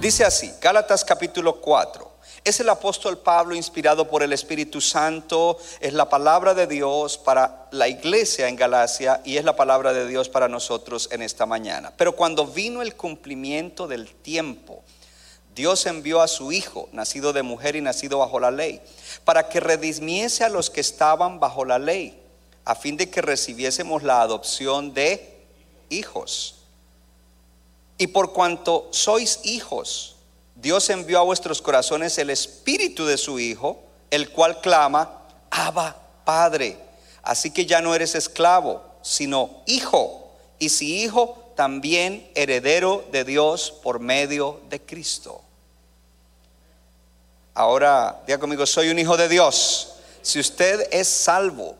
Dice así, Gálatas capítulo 4. Es el apóstol Pablo inspirado por el Espíritu Santo, es la palabra de Dios para la iglesia en Galacia y es la palabra de Dios para nosotros en esta mañana. Pero cuando vino el cumplimiento del tiempo, Dios envió a su Hijo, nacido de mujer y nacido bajo la ley, para que redimiese a los que estaban bajo la ley, a fin de que recibiésemos la adopción de hijos. Y por cuanto sois hijos, Dios envió a vuestros corazones el espíritu de su Hijo, el cual clama, Abba, Padre. Así que ya no eres esclavo, sino hijo. Y si hijo, también heredero de Dios por medio de Cristo. Ahora, diga conmigo, soy un hijo de Dios. Si usted es salvo,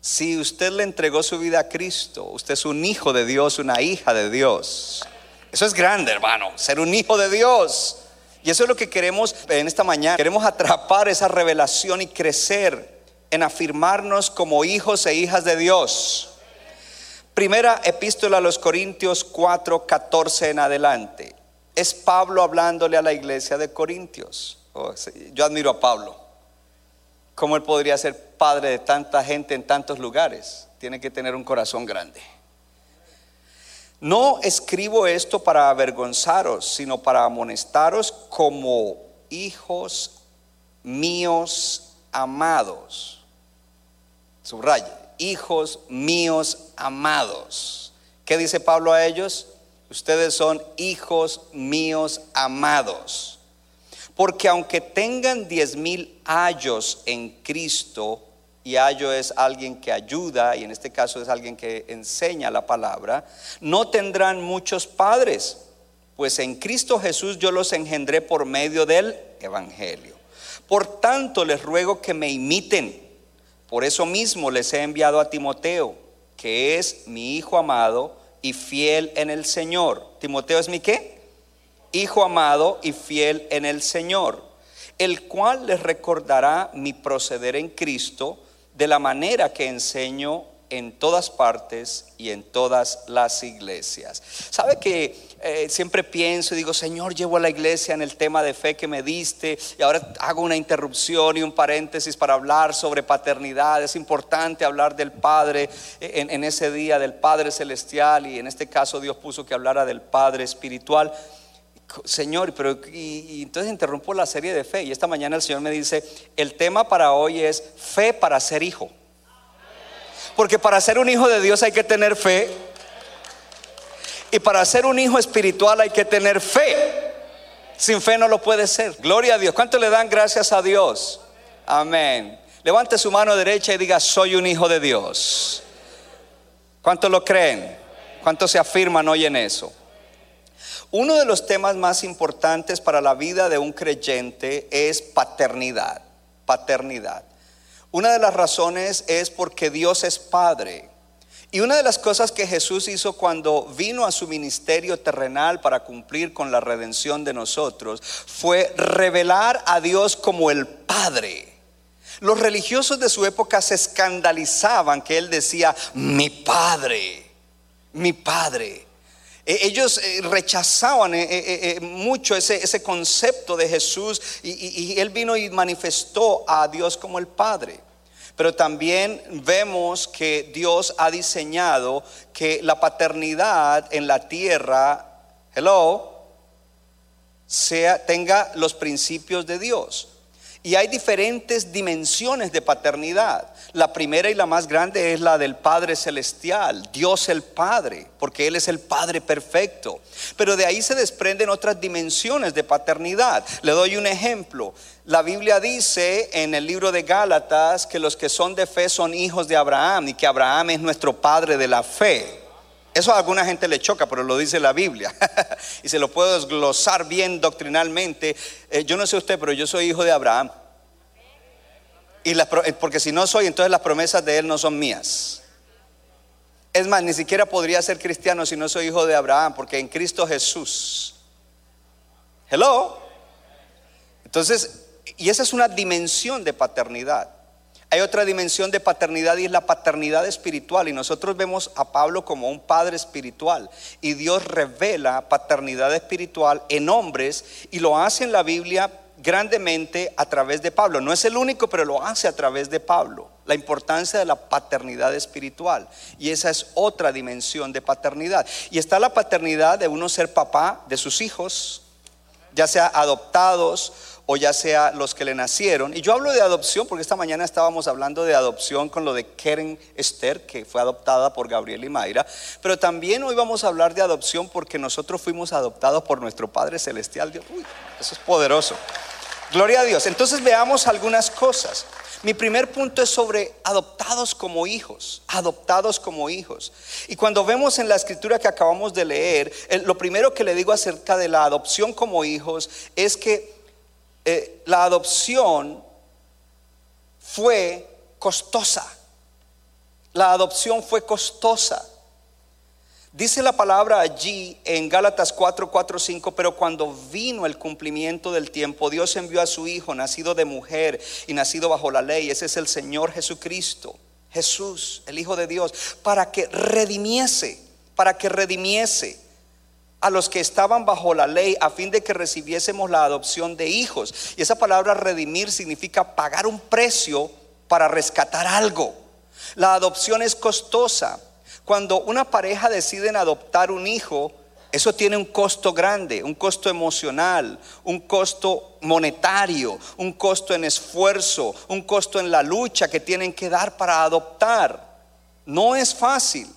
si usted le entregó su vida a Cristo, usted es un hijo de Dios, una hija de Dios. Eso es grande, hermano, ser un hijo de Dios. Y eso es lo que queremos en esta mañana. Queremos atrapar esa revelación y crecer en afirmarnos como hijos e hijas de Dios. Primera epístola a los Corintios 4, 14 en adelante. Es Pablo hablándole a la iglesia de Corintios. Oh, Yo admiro a Pablo. ¿Cómo él podría ser padre de tanta gente en tantos lugares? Tiene que tener un corazón grande. No escribo esto para avergonzaros, sino para amonestaros como hijos míos amados. Subraya, hijos míos amados. ¿Qué dice Pablo a ellos? Ustedes son hijos míos amados. Porque aunque tengan diez mil ayos en Cristo, y ayo es alguien que ayuda, y en este caso es alguien que enseña la palabra, no tendrán muchos padres, pues en Cristo Jesús yo los engendré por medio del Evangelio. Por tanto, les ruego que me imiten. Por eso mismo les he enviado a Timoteo, que es mi hijo amado y fiel en el Señor. Timoteo es mi qué? Hijo amado y fiel en el Señor, el cual les recordará mi proceder en Cristo de la manera que enseño en todas partes y en todas las iglesias. ¿Sabe que eh, siempre pienso y digo, Señor, llevo a la iglesia en el tema de fe que me diste y ahora hago una interrupción y un paréntesis para hablar sobre paternidad? Es importante hablar del Padre en, en ese día, del Padre celestial y en este caso Dios puso que hablara del Padre espiritual. Señor, pero y, entonces interrumpo la serie de fe y esta mañana el Señor me dice, el tema para hoy es fe para ser hijo. Porque para ser un hijo de Dios hay que tener fe y para ser un hijo espiritual hay que tener fe. Sin fe no lo puede ser. Gloria a Dios. ¿Cuánto le dan gracias a Dios? Amén. Levante su mano derecha y diga, soy un hijo de Dios. ¿Cuántos lo creen? ¿Cuántos se afirman hoy en eso? Uno de los temas más importantes para la vida de un creyente es paternidad. Paternidad. Una de las razones es porque Dios es Padre. Y una de las cosas que Jesús hizo cuando vino a su ministerio terrenal para cumplir con la redención de nosotros fue revelar a Dios como el Padre. Los religiosos de su época se escandalizaban que él decía, mi Padre, mi Padre. Eh, Ellos eh, rechazaban eh, mucho ese, ese concepto de Jesús y, y- y él vino y manifestó a Dios como el Padre. Pero también vemos que Dios ha diseñado que la paternidad en la tierra, hello, sea, tenga los principios de Dios. Y hay diferentes dimensiones de paternidad. La primera y la más grande es la del Padre Celestial, Dios el Padre, porque Él es el Padre perfecto. Pero de ahí se desprenden otras dimensiones de paternidad. Le doy un ejemplo. La Biblia dice en el libro de Gálatas que los que son de fe son hijos de Abraham y que Abraham es nuestro Padre de la fe. Eso a alguna gente le choca, pero lo dice la Biblia. y se lo puedo desglosar bien doctrinalmente. Eh, yo no sé usted, pero yo soy hijo de Abraham. Y las, eh, porque si no soy, entonces las promesas de él no son mías. Es más, ni siquiera podría ser cristiano si no soy hijo de Abraham, porque en Cristo Jesús. Hello. Entonces, y esa es una dimensión de paternidad. Hay otra dimensión de paternidad y es la paternidad espiritual. Y nosotros vemos a Pablo como un padre espiritual. Y Dios revela paternidad espiritual en hombres y lo hace en la Biblia grandemente a través de Pablo. No es el único, pero lo hace a través de Pablo. La importancia de la paternidad espiritual. Y esa es otra dimensión de paternidad. Y está la paternidad de uno ser papá de sus hijos, ya sea adoptados o ya sea los que le nacieron. Y yo hablo de adopción porque esta mañana estábamos hablando de adopción con lo de Keren Esther, que fue adoptada por Gabriel y Mayra. Pero también hoy vamos a hablar de adopción porque nosotros fuimos adoptados por nuestro Padre Celestial. Uy, eso es poderoso. Gloria a Dios. Entonces veamos algunas cosas. Mi primer punto es sobre adoptados como hijos, adoptados como hijos. Y cuando vemos en la escritura que acabamos de leer, lo primero que le digo acerca de la adopción como hijos es que eh, la adopción fue costosa. La adopción fue costosa. Dice la palabra allí en Gálatas 4, 4, 5, pero cuando vino el cumplimiento del tiempo, Dios envió a su Hijo, nacido de mujer y nacido bajo la ley, ese es el Señor Jesucristo, Jesús, el Hijo de Dios, para que redimiese, para que redimiese a los que estaban bajo la ley a fin de que recibiésemos la adopción de hijos. Y esa palabra redimir significa pagar un precio para rescatar algo. La adopción es costosa. Cuando una pareja decide adoptar un hijo, eso tiene un costo grande, un costo emocional, un costo monetario, un costo en esfuerzo, un costo en la lucha que tienen que dar para adoptar. No es fácil.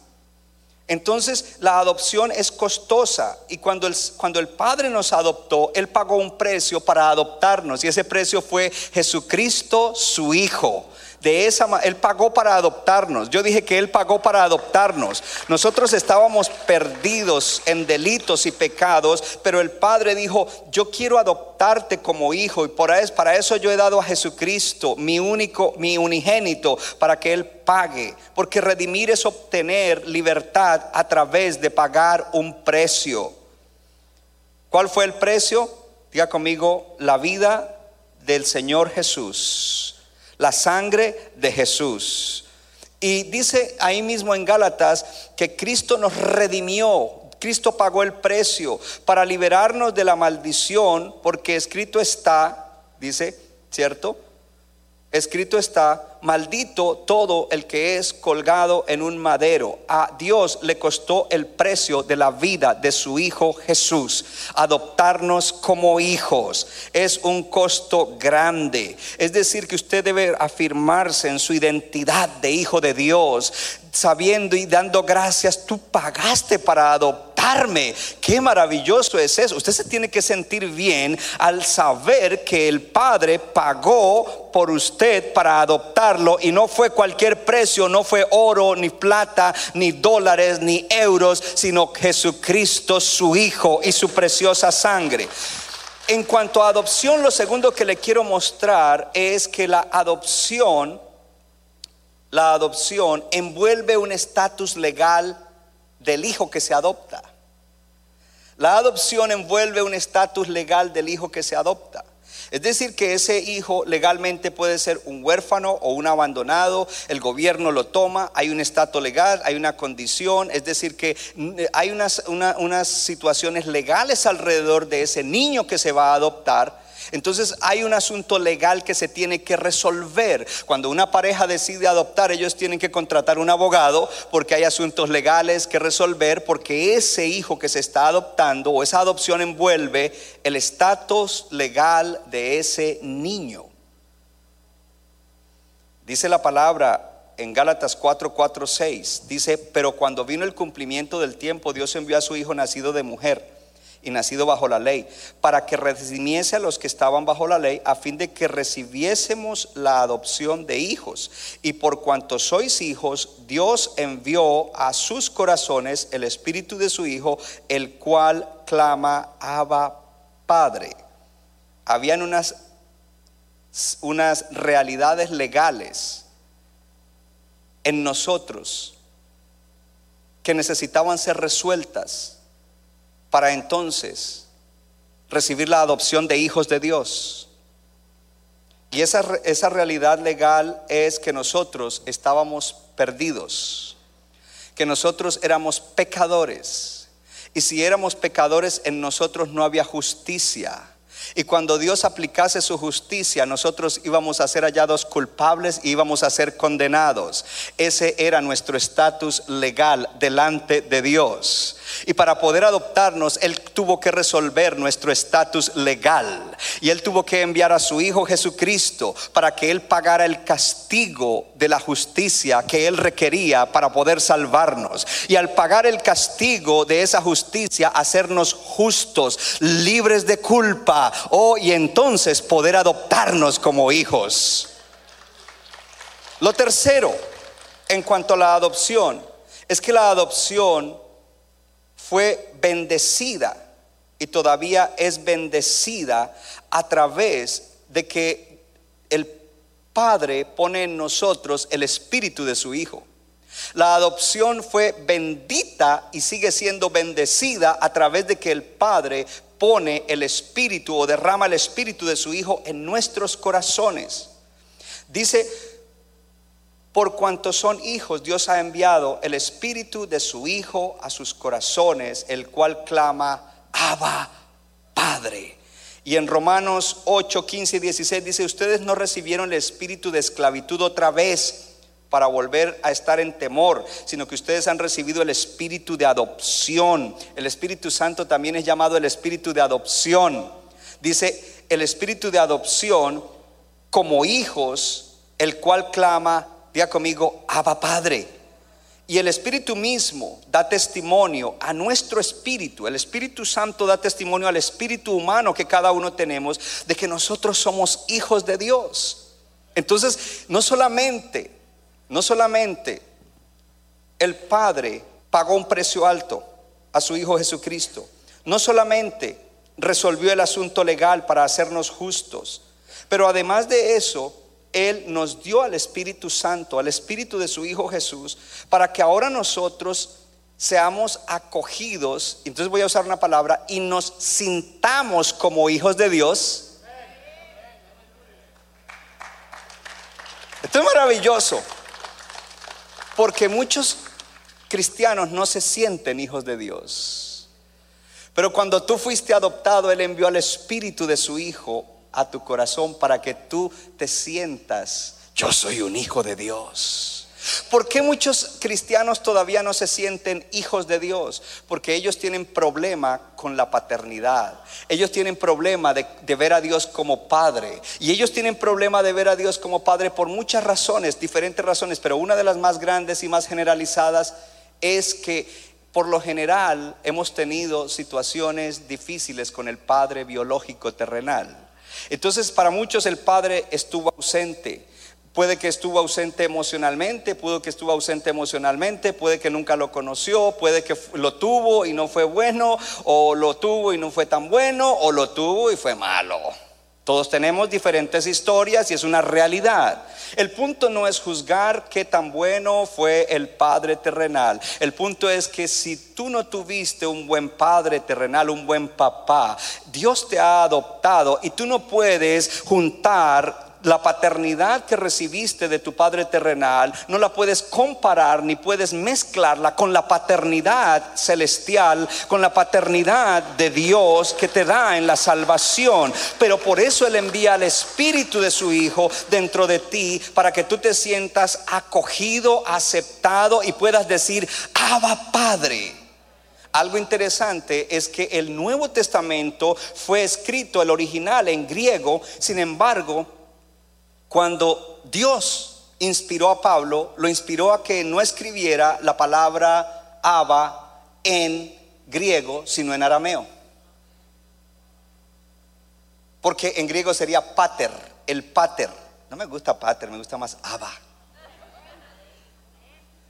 Entonces la adopción es costosa y cuando el, cuando el Padre nos adoptó, Él pagó un precio para adoptarnos y ese precio fue Jesucristo, su Hijo. De esa él pagó para adoptarnos. Yo dije que él pagó para adoptarnos. Nosotros estábamos perdidos en delitos y pecados, pero el Padre dijo, "Yo quiero adoptarte como hijo y para eso yo he dado a Jesucristo, mi único mi unigénito, para que él pague, porque redimir es obtener libertad a través de pagar un precio. ¿Cuál fue el precio? Diga conmigo, la vida del Señor Jesús la sangre de Jesús. Y dice ahí mismo en Gálatas que Cristo nos redimió, Cristo pagó el precio para liberarnos de la maldición, porque escrito está, dice, ¿cierto? Escrito está, maldito todo el que es colgado en un madero. A Dios le costó el precio de la vida de su Hijo Jesús. Adoptarnos como hijos es un costo grande. Es decir, que usted debe afirmarse en su identidad de hijo de Dios, sabiendo y dando gracias. Tú pagaste para adoptarme. Qué maravilloso es eso. Usted se tiene que sentir bien al saber que el Padre pagó por usted para adoptar y no fue cualquier precio, no fue oro, ni plata, ni dólares, ni euros, sino Jesucristo, su Hijo y su preciosa sangre. En cuanto a adopción, lo segundo que le quiero mostrar es que la adopción, la adopción envuelve un estatus legal del hijo que se adopta. La adopción envuelve un estatus legal del hijo que se adopta. Es decir, que ese hijo legalmente puede ser un huérfano o un abandonado, el gobierno lo toma, hay un estatus legal, hay una condición, es decir, que mm, hay unas, unas situaciones legales alrededor de ese niño que se va a adoptar entonces hay un asunto legal que se tiene que resolver. Cuando una pareja decide adoptar, ellos tienen que contratar un abogado porque hay asuntos legales que resolver porque ese hijo que se está adoptando o esa adopción envuelve el estatus legal de ese niño. Dice la palabra en Gálatas 4, 4, 6. Dice, pero cuando vino el cumplimiento del tiempo, Dios envió a su Hijo nacido de mujer y nacido bajo la ley, para que redimiese a los que estaban bajo la ley, a fin de que recibiésemos la adopción de hijos. Y por cuanto sois hijos, Dios envió a sus corazones el espíritu de su Hijo, el cual clama, Abba, Padre. Habían unas, unas realidades legales en nosotros que necesitaban ser resueltas para entonces recibir la adopción de hijos de Dios. Y esa, esa realidad legal es que nosotros estábamos perdidos, que nosotros éramos pecadores. Y si éramos pecadores, en nosotros no había justicia. Y cuando Dios aplicase su justicia, nosotros íbamos a ser hallados culpables y íbamos a ser condenados. Ese era nuestro estatus legal delante de Dios. Y para poder adoptarnos, Él tuvo que resolver nuestro estatus legal. Y Él tuvo que enviar a su Hijo Jesucristo para que Él pagara el castigo de la justicia que Él requería para poder salvarnos. Y al pagar el castigo de esa justicia, hacernos justos, libres de culpa. Oh, y entonces poder adoptarnos como hijos. Lo tercero, en cuanto a la adopción, es que la adopción fue bendecida y todavía es bendecida a través de que el Padre pone en nosotros el espíritu de su Hijo. La adopción fue bendita y sigue siendo bendecida a través de que el Padre pone el espíritu o derrama el espíritu de su Hijo en nuestros corazones. Dice por cuanto son hijos, Dios ha enviado el espíritu de su Hijo a sus corazones, el cual clama, Abba, Padre. Y en Romanos 8, 15 y 16 dice, ustedes no recibieron el espíritu de esclavitud otra vez para volver a estar en temor, sino que ustedes han recibido el espíritu de adopción. El Espíritu Santo también es llamado el espíritu de adopción. Dice, el espíritu de adopción como hijos, el cual clama, Diga conmigo, Abba Padre. Y el Espíritu mismo da testimonio a nuestro espíritu. El Espíritu Santo da testimonio al espíritu humano que cada uno tenemos de que nosotros somos hijos de Dios. Entonces, no solamente, no solamente el Padre pagó un precio alto a su Hijo Jesucristo. No solamente resolvió el asunto legal para hacernos justos, pero además de eso, él nos dio al Espíritu Santo, al Espíritu de su Hijo Jesús, para que ahora nosotros seamos acogidos, entonces voy a usar una palabra, y nos sintamos como hijos de Dios. Esto es maravilloso, porque muchos cristianos no se sienten hijos de Dios. Pero cuando tú fuiste adoptado, Él envió al Espíritu de su Hijo a tu corazón para que tú te sientas, yo soy un hijo de Dios. ¿Por qué muchos cristianos todavía no se sienten hijos de Dios? Porque ellos tienen problema con la paternidad. Ellos tienen problema de, ver a Dios como Padre. Y ellos tienen problema de ver a Dios como Padre por muchas razones, diferentes razones. Pero una de las más grandes y más generalizadas es que por lo general hemos tenido situaciones difíciles con el Padre biológico terrenal. Entonces para muchos el padre estuvo ausente. Puede que estuvo ausente emocionalmente, pudo que estuvo ausente emocionalmente, puede que nunca lo conoció, puede que lo tuvo y no fue bueno, o lo tuvo y no fue tan bueno, o lo tuvo y fue malo. Todos tenemos diferentes historias y es una realidad. El punto no es juzgar qué tan bueno fue el padre terrenal. El punto es que si tú no tuviste un buen padre terrenal, un buen papá, Dios te ha adoptado y tú no puedes juntar la paternidad que recibiste de tu Padre terrenal no la puedes comparar ni puedes mezclarla con la paternidad celestial, con la paternidad de Dios que te da en la salvación. Pero por eso Él envía al Espíritu de su Hijo dentro de ti para que tú te sientas acogido, aceptado y puedas decir, Abba Padre. Algo interesante es que el Nuevo Testamento fue escrito, el original en griego, sin embargo, cuando Dios inspiró a Pablo, lo inspiró a que no escribiera la palabra Abba en griego, sino en arameo. Porque en griego sería pater, el pater. No me gusta pater, me gusta más Abba.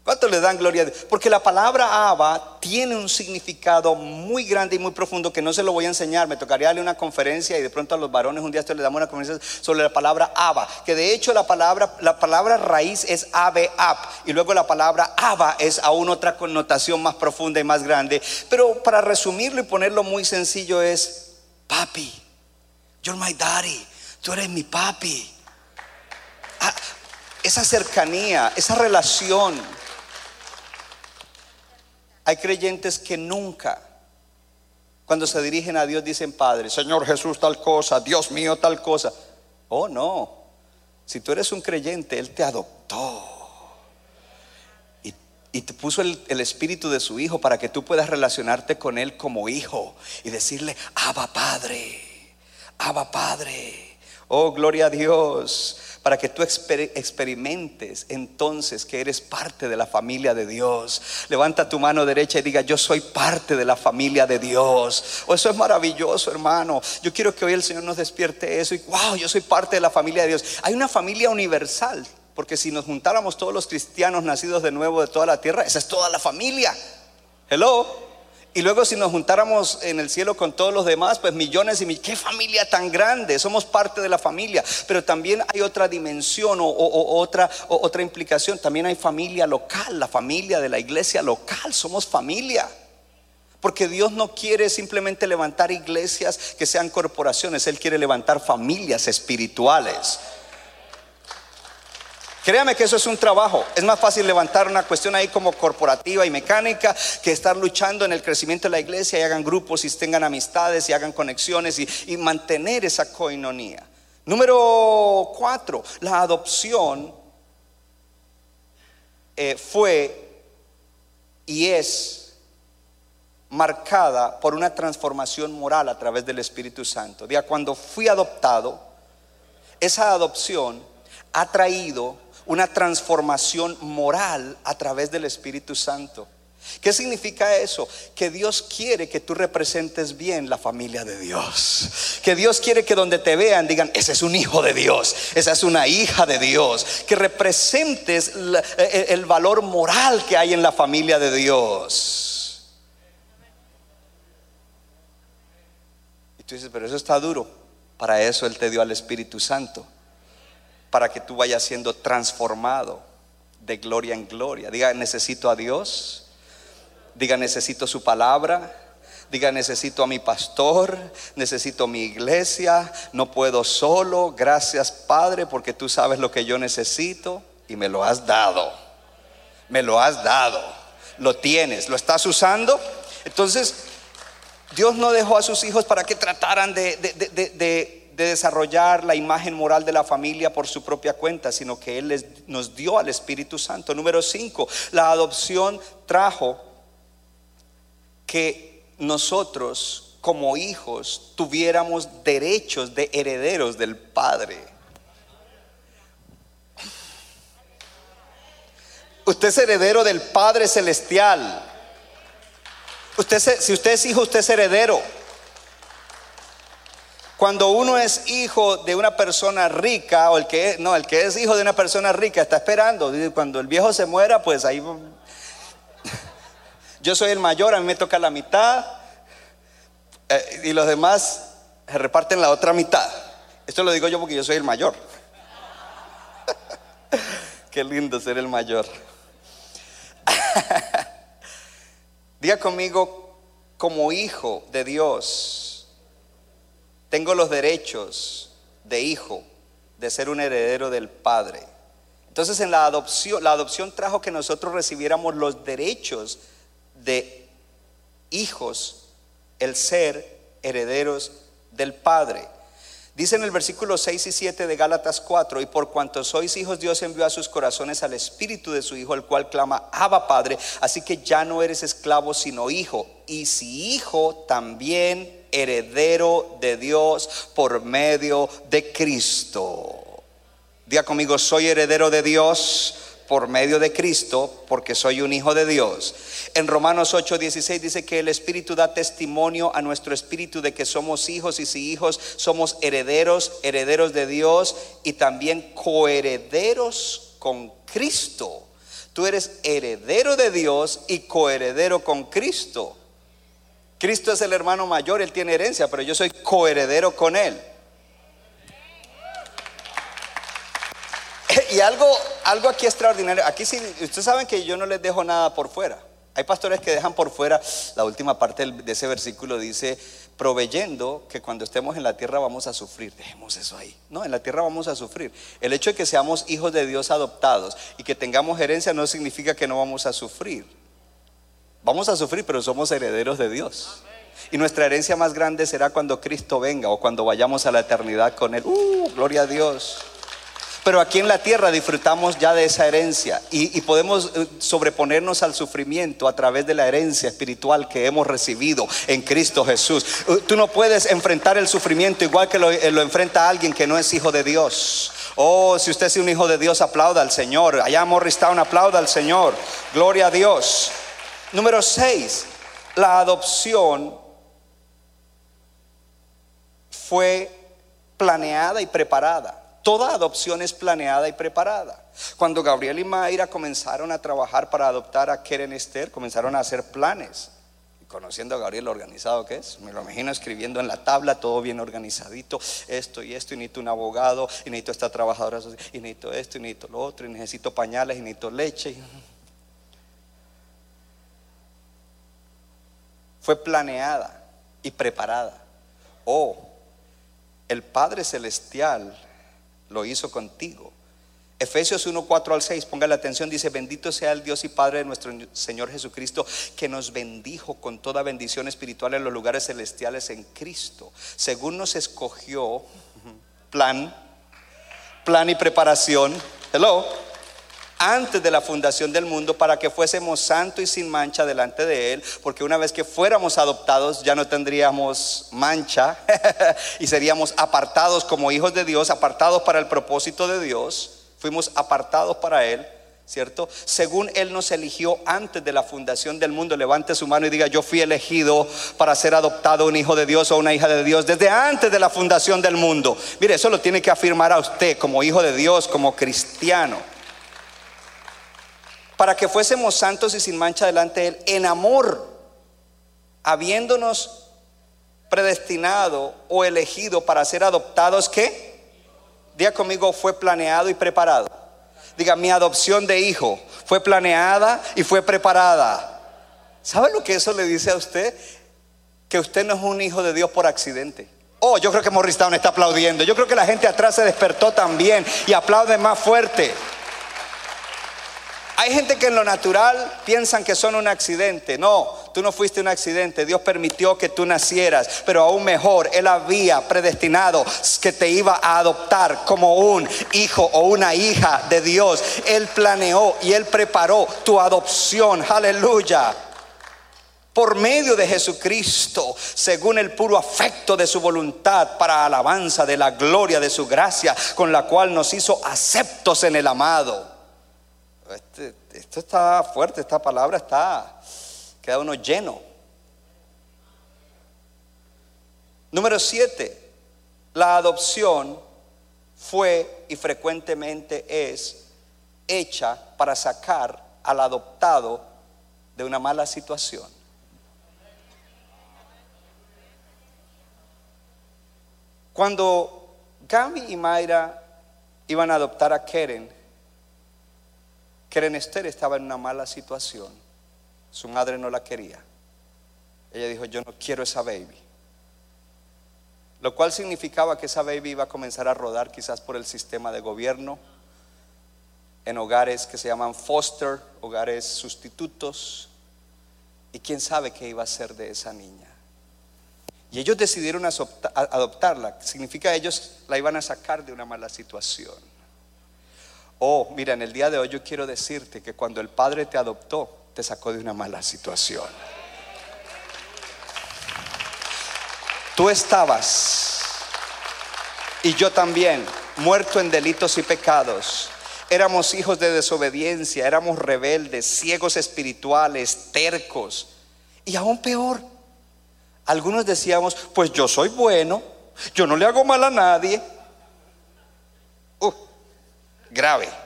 ¿Cuánto le dan gloria a Dios? Porque la palabra Abba tiene un significado muy grande y muy profundo que no se lo voy a enseñar. Me tocaría darle una conferencia y de pronto a los varones un día esto le damos una conferencia sobre la palabra Abba. Que de hecho la palabra, la palabra raíz es Abe Ab. Y luego la palabra Abba es aún otra connotación más profunda y más grande. Pero para resumirlo y ponerlo muy sencillo es papi. You're my daddy. Tú eres mi papi. Ah, esa cercanía, esa relación hay creyentes que nunca, cuando se dirigen a Dios, dicen, Padre, Señor Jesús tal cosa, Dios mío tal cosa. Oh, no. Si tú eres un creyente, Él te adoptó. Y, te puso el, el, espíritu de su hijo para que tú puedas relacionarte con Él como hijo y decirle, Abba Padre, Abba Padre. Oh, gloria a Dios para que tú experimentes entonces que eres parte de la familia de Dios. Levanta tu mano derecha y diga, yo soy parte de la familia de Dios. Oh, eso es maravilloso, hermano. Yo quiero que hoy el Señor nos despierte eso y, wow, yo soy parte de la familia de Dios. Hay una familia universal, porque si nos juntáramos todos los cristianos nacidos de nuevo de toda la tierra, esa es toda la familia. Hello. Y luego si nos juntáramos en el cielo con todos los demás, pues millones y millones. ¡Qué familia tan grande! Somos parte de la familia. Pero también hay otra dimensión o, otra, otra implicación. También hay familia local, la familia de la iglesia local. Somos familia. Porque Dios no quiere simplemente levantar iglesias que sean corporaciones. Él quiere levantar familias espirituales. Créame que eso es un trabajo. Es más fácil levantar una cuestión ahí como corporativa y mecánica que estar luchando en el crecimiento de la iglesia y hagan grupos y tengan amistades y hagan conexiones y, mantener esa coinonía. Número cuatro, la adopción eh, fue y es marcada por una transformación moral a través del Espíritu Santo. Diga, cuando fui adoptado, esa adopción ha traído una transformación moral a través del Espíritu Santo. ¿Qué significa eso? Que Dios quiere que tú representes bien la familia de Dios. Que Dios quiere que donde te vean digan, ese es un hijo de Dios, esa es una hija de Dios. Que representes eh, eh, el valor moral que hay en la familia de Dios. Y tú dices, pero eso está duro. Para eso Él te dio al Espíritu Santo para que tú vayas siendo transformado de gloria en gloria. Diga, necesito a Dios. Diga, necesito su palabra. Diga, necesito a mi pastor, necesito mi iglesia, no puedo solo. Gracias Padre, porque tú sabes lo que yo necesito y me lo has dado. Me lo has dado. Lo tienes, lo estás usando. Entonces, Dios no dejó a sus hijos para que trataran de, desarrollar la imagen moral de la familia por su propia cuenta, sino que Él les, nos dio al Espíritu Santo. Número 5, la adopción trajo que nosotros como hijos tuviéramos derechos de herederos del Padre. Usted es heredero del Padre Celestial. Usted, si usted es hijo, usted es heredero. Cuando uno es hijo de una persona rica, o el que no, el que es hijo de una persona rica está esperando. Cuando el viejo se muera, pues ahí. Yo soy el mayor, a mí me toca la mitad. Eh, y los demás se reparten la otra mitad. Esto lo digo yo porque yo soy el mayor. Qué lindo ser el mayor. Diga conmigo, como hijo de Dios tengo los derechos de hijo, de ser un heredero del Padre. Entonces en la adopción, la adopción trajo que nosotros recibiéramos los derechos de hijos, el ser herederos del Padre. Dice en el versículo 6 y 7 de Gálatas 4, y por cuanto sois hijos, Dios envió a sus corazones al espíritu de su Hijo, el cual clama, Abba Padre, así que ya no eres esclavo, sino hijo, y si hijo, también heredero de Dios por medio de Cristo. Diga conmigo, soy heredero de Dios por medio de Cristo, porque soy un hijo de Dios. En Romanos 8:16 dice que el Espíritu da testimonio a nuestro espíritu de que somos hijos y si hijos somos herederos, herederos de Dios y también coherederos con Cristo. Tú eres heredero de Dios y coheredero con Cristo. Cristo es el hermano mayor, él tiene herencia, pero yo soy coheredero con él. Y algo, algo aquí extraordinario. Aquí sí, ustedes saben que yo no les dejo nada por fuera. Hay pastores que dejan por fuera la última parte de ese versículo dice, proveyendo que cuando estemos en la tierra vamos a sufrir. Dejemos eso ahí. No, en la tierra vamos a sufrir. El hecho de que seamos hijos de Dios adoptados y que tengamos herencia no significa que no vamos a sufrir. Vamos a sufrir, pero somos herederos de Dios. Y nuestra herencia más grande será cuando Cristo venga o cuando vayamos a la eternidad con Él. ¡Uh! Gloria a Dios. Pero aquí en la tierra disfrutamos ya de esa herencia y, podemos eh, sobreponernos al sufrimiento a través de la herencia espiritual que hemos recibido en Cristo Jesús. Eh, tú no puedes enfrentar el sufrimiento igual que lo, eh, lo enfrenta alguien que no es hijo de Dios. Oh, si usted es un hijo de Dios, aplauda al Señor. Allá Morristown, aplauda al Señor. Gloria a Dios. Número 6. La adopción fue planeada y preparada. Toda adopción es planeada y preparada. Cuando Gabriel y Mayra comenzaron a trabajar para adoptar a Keren Esther, comenzaron a hacer planes. Y conociendo a Gabriel organizado que es, me lo imagino escribiendo en la tabla, todo bien organizadito, esto y esto, y necesito un abogado, y necesito esta trabajadora y necesito esto, y necesito lo otro, y necesito pañales, y necesito leche. Fue planeada y preparada. Oh, el Padre Celestial lo hizo contigo. Efesios 1, 4 al 6, ponga la atención, dice, bendito sea el Dios y Padre de nuestro Señor Jesucristo, que nos bendijo con toda bendición espiritual en los lugares celestiales en Cristo, según nos escogió, plan, plan y preparación, hello, antes de la fundación del mundo para que fuésemos santos y sin mancha delante de Él, porque una vez que fuéramos adoptados ya no tendríamos mancha y seríamos apartados como hijos de Dios, apartados para el propósito de Dios, fuimos apartados para Él. ¿Cierto? Según Él nos eligió antes de la fundación del mundo, levante su mano y diga, yo fui elegido para ser adoptado un hijo de Dios o una hija de Dios desde antes de la fundación del mundo. Mire, eso lo tiene que afirmar a usted como hijo de Dios, como cristiano para que fuésemos santos y sin mancha delante de Él, en amor, habiéndonos predestinado o elegido para ser adoptados, ¿qué? Diga conmigo, fue planeado y preparado. Diga, mi adopción de hijo fue planeada y fue preparada. ¿Sabe lo que eso le dice a usted? Que usted no es un hijo de Dios por accidente. Oh, yo creo que Morris Town está aplaudiendo. Yo creo que la gente atrás se despertó también y aplaude más fuerte. Hay gente que en lo natural piensan que son un accidente. No, tú no fuiste un accidente. Dios permitió que tú nacieras. Pero aún mejor, Él había predestinado que te iba a adoptar como un hijo o una hija de Dios. Él planeó y Él preparó tu adopción. Aleluya por medio de Jesucristo, según el puro afecto de su voluntad, para alabanza de la gloria de su gracia, con la cual nos hizo aceptos en el amado. Este, esto está fuerte, esta palabra está, queda uno lleno. Número siete, la adopción fue y frecuentemente es hecha para sacar al adoptado de una mala situación. Cuando Gaby y Mayra iban a adoptar a Keren, Keren Esther estaba en una mala situación. Su madre no la quería. Ella dijo, yo no quiero esa baby. Lo cual significaba que esa baby iba a comenzar a rodar quizás por el sistema de gobierno, en hogares que se llaman foster, hogares sustitutos, y quién sabe qué iba a ser de esa niña. Y ellos decidieron adoptarla, significa ellos la iban a sacar de una mala situación. Oh, mira, en el día de hoy yo quiero decirte que cuando el Padre te adoptó, te sacó de una mala situación. Tú estabas y yo también muerto en delitos y pecados. Éramos hijos de desobediencia, éramos rebeldes, ciegos espirituales, tercos. Y aún peor, algunos decíamos, pues yo soy bueno, yo no le hago mal a nadie. Grave.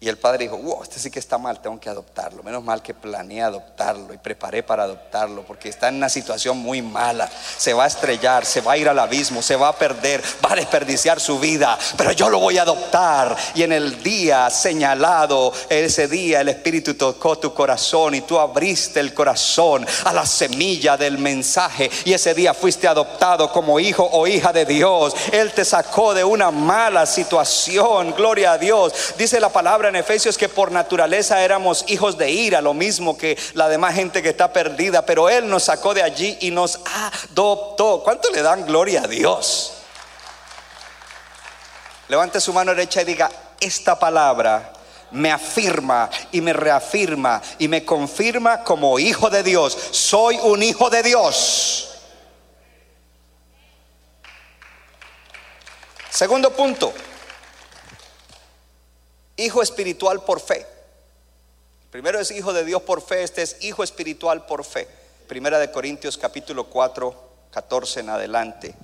Y el padre dijo, wow, este sí que está mal, tengo que adoptarlo. Menos mal que planeé adoptarlo y preparé para adoptarlo, porque está en una situación muy mala. Se va a estrellar, se va a ir al abismo, se va a perder, va a desperdiciar su vida, pero yo lo voy a adoptar. Y en el día señalado, ese día el Espíritu tocó tu corazón y tú abriste el corazón a la semilla del mensaje. Y ese día fuiste adoptado como hijo o hija de Dios. Él te sacó de una mala situación, gloria a Dios. Dice la palabra en Efesios que por naturaleza éramos hijos de ira, lo mismo que la demás gente que está perdida, pero Él nos sacó de allí y nos adoptó. ¿Cuánto le dan gloria a Dios? Levante su mano derecha y diga, esta palabra me afirma y me reafirma y me confirma como hijo de Dios. Soy un hijo de Dios. Segundo punto, hijo espiritual por fe. Primero es hijo de Dios por fe, este es hijo espiritual por fe. Primera de Corintios capítulo 4, 14 en adelante.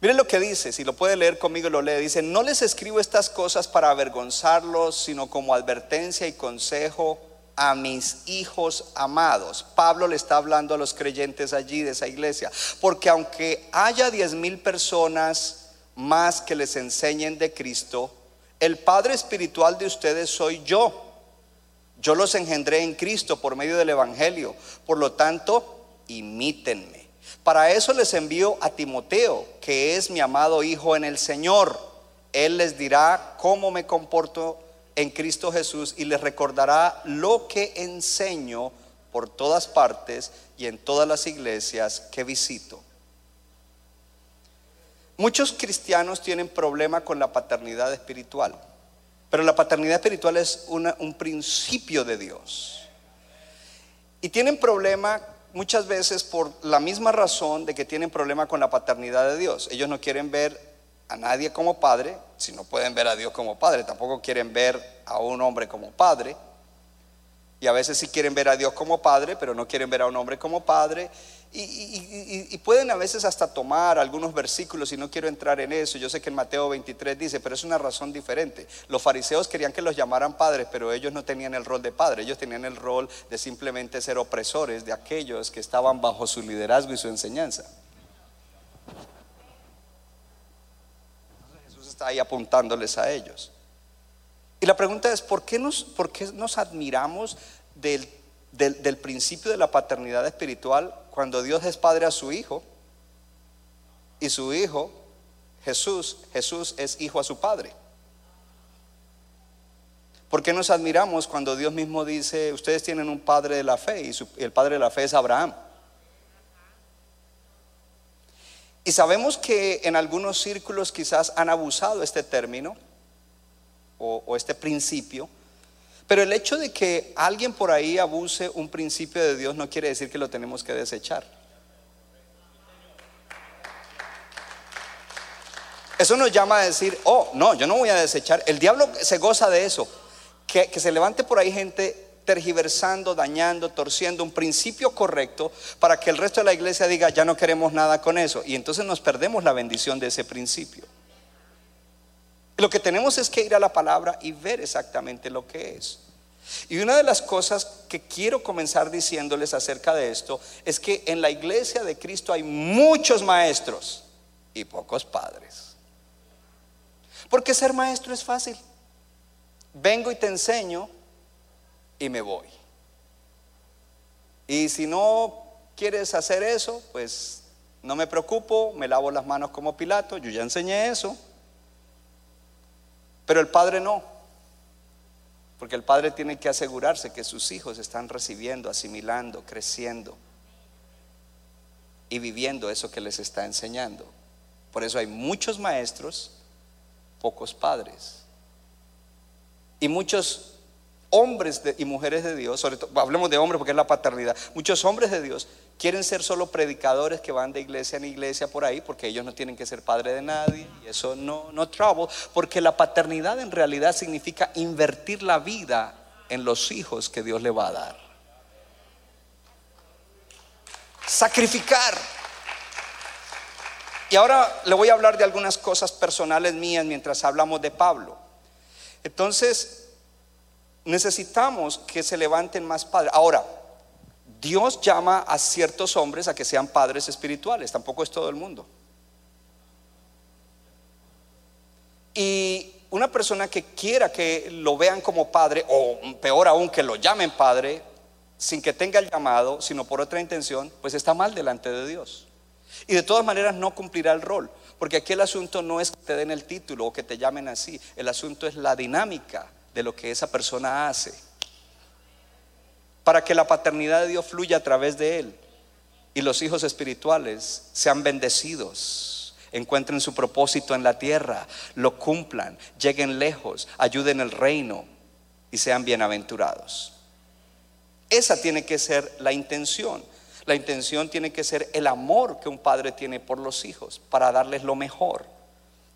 Miren lo que dice, si lo puede leer conmigo lo lee. Dice, no les escribo estas cosas para avergonzarlos, sino como advertencia y consejo a mis hijos amados. Pablo le está hablando a los creyentes allí de esa iglesia. Porque aunque haya diez mil personas más que les enseñen de Cristo, el Padre espiritual de ustedes soy yo. Yo los engendré en Cristo por medio del Evangelio. Por lo tanto, imítenme. Para eso les envío a Timoteo, que es mi amado Hijo en el Señor. Él les dirá cómo me comporto en Cristo Jesús y les recordará lo que enseño por todas partes y en todas las iglesias que visito. Muchos cristianos tienen problema con la paternidad espiritual, pero la paternidad espiritual es un principio de Dios. Y tienen problema muchas veces por la misma razón de que tienen problema con la paternidad de Dios. Ellos no quieren ver a nadie como padre, si no pueden ver a Dios como padre, tampoco quieren ver a un hombre como padre. Y a veces sí quieren ver a Dios como padre, pero no quieren ver a un hombre como padre. Y, pueden a veces hasta tomar algunos versículos, y no quiero entrar en eso. Yo sé que en Mateo 23 dice, pero es una razón diferente. Los fariseos querían que los llamaran padres, pero ellos no tenían el rol de padre. Ellos tenían el rol de simplemente ser opresores de aquellos que estaban bajo su liderazgo y su enseñanza. Entonces Jesús está ahí apuntándoles a ellos. Y la pregunta es, ¿por qué nos, por qué nos admiramos del, del- principio de la paternidad espiritual cuando Dios es padre a su hijo y su hijo, Jesús, Jesús es hijo a su padre? ¿Por qué nos admiramos cuando Dios mismo dice, ustedes tienen un padre de la fe y, el padre de la fe es Abraham? Y sabemos que en algunos círculos quizás han abusado este término o este principio, pero el hecho de que alguien por ahí abuse un principio de Dios no quiere decir que lo tenemos que desechar. Eso nos llama a decir, oh, no, yo no voy a desechar. El diablo se goza de eso. Que, que se levante por ahí gente tergiversando, dañando, torciendo un principio correcto para que el resto de la iglesia diga, ya no queremos nada con eso. Y entonces nos perdemos la bendición de ese principio. Lo que tenemos es que ir a la palabra y ver exactamente lo que es. Y una de las cosas que quiero comenzar diciéndoles acerca de esto es que en la iglesia de Cristo hay muchos maestros y pocos padres. Porque ser maestro es fácil. Vengo y te enseño y me voy. Y si no quieres hacer eso, pues no me preocupo, me lavo las manos como Pilato, yo ya enseñé eso. Pero el padre no. Porque el padre tiene que asegurarse que sus hijos están recibiendo, asimilando, creciendo y viviendo eso que les está enseñando. Por eso hay muchos maestros, pocos padres. Y muchos hombres y mujeres de Dios, sobre todo, hablemos de hombres porque es la paternidad, muchos hombres de Dios quieren ser solo predicadores que van de iglesia en iglesia por ahí, porque ellos no tienen que ser padre de nadie, y eso no, no trouble, porque la paternidad en realidad significa invertir la vida en los hijos que Dios le va a dar. Sacrificar. Y ahora le voy a hablar de algunas cosas personales mías mientras hablamos de Pablo. Entonces, necesitamos que se levanten más padres. Ahora, Dios llama a ciertos hombres a que sean padres espirituales, tampoco es todo el mundo. Y una persona que quiera que lo vean como padre, o peor aún que lo llamen padre, sin que tenga el llamado, sino por otra intención, pues está mal delante de Dios. Y de todas maneras no cumplirá el rol, porque aquí el asunto no es que te den el título o que te llamen así, el asunto es la dinámica de lo que esa persona hace para que la paternidad de Dios fluya a través de él y los hijos espirituales sean bendecidos, encuentren su propósito en la tierra, lo cumplan, lleguen lejos, ayuden el reino y sean bienaventurados. Esa tiene que ser la intención. La intención tiene que ser el amor que un padre tiene por los hijos para darles lo mejor.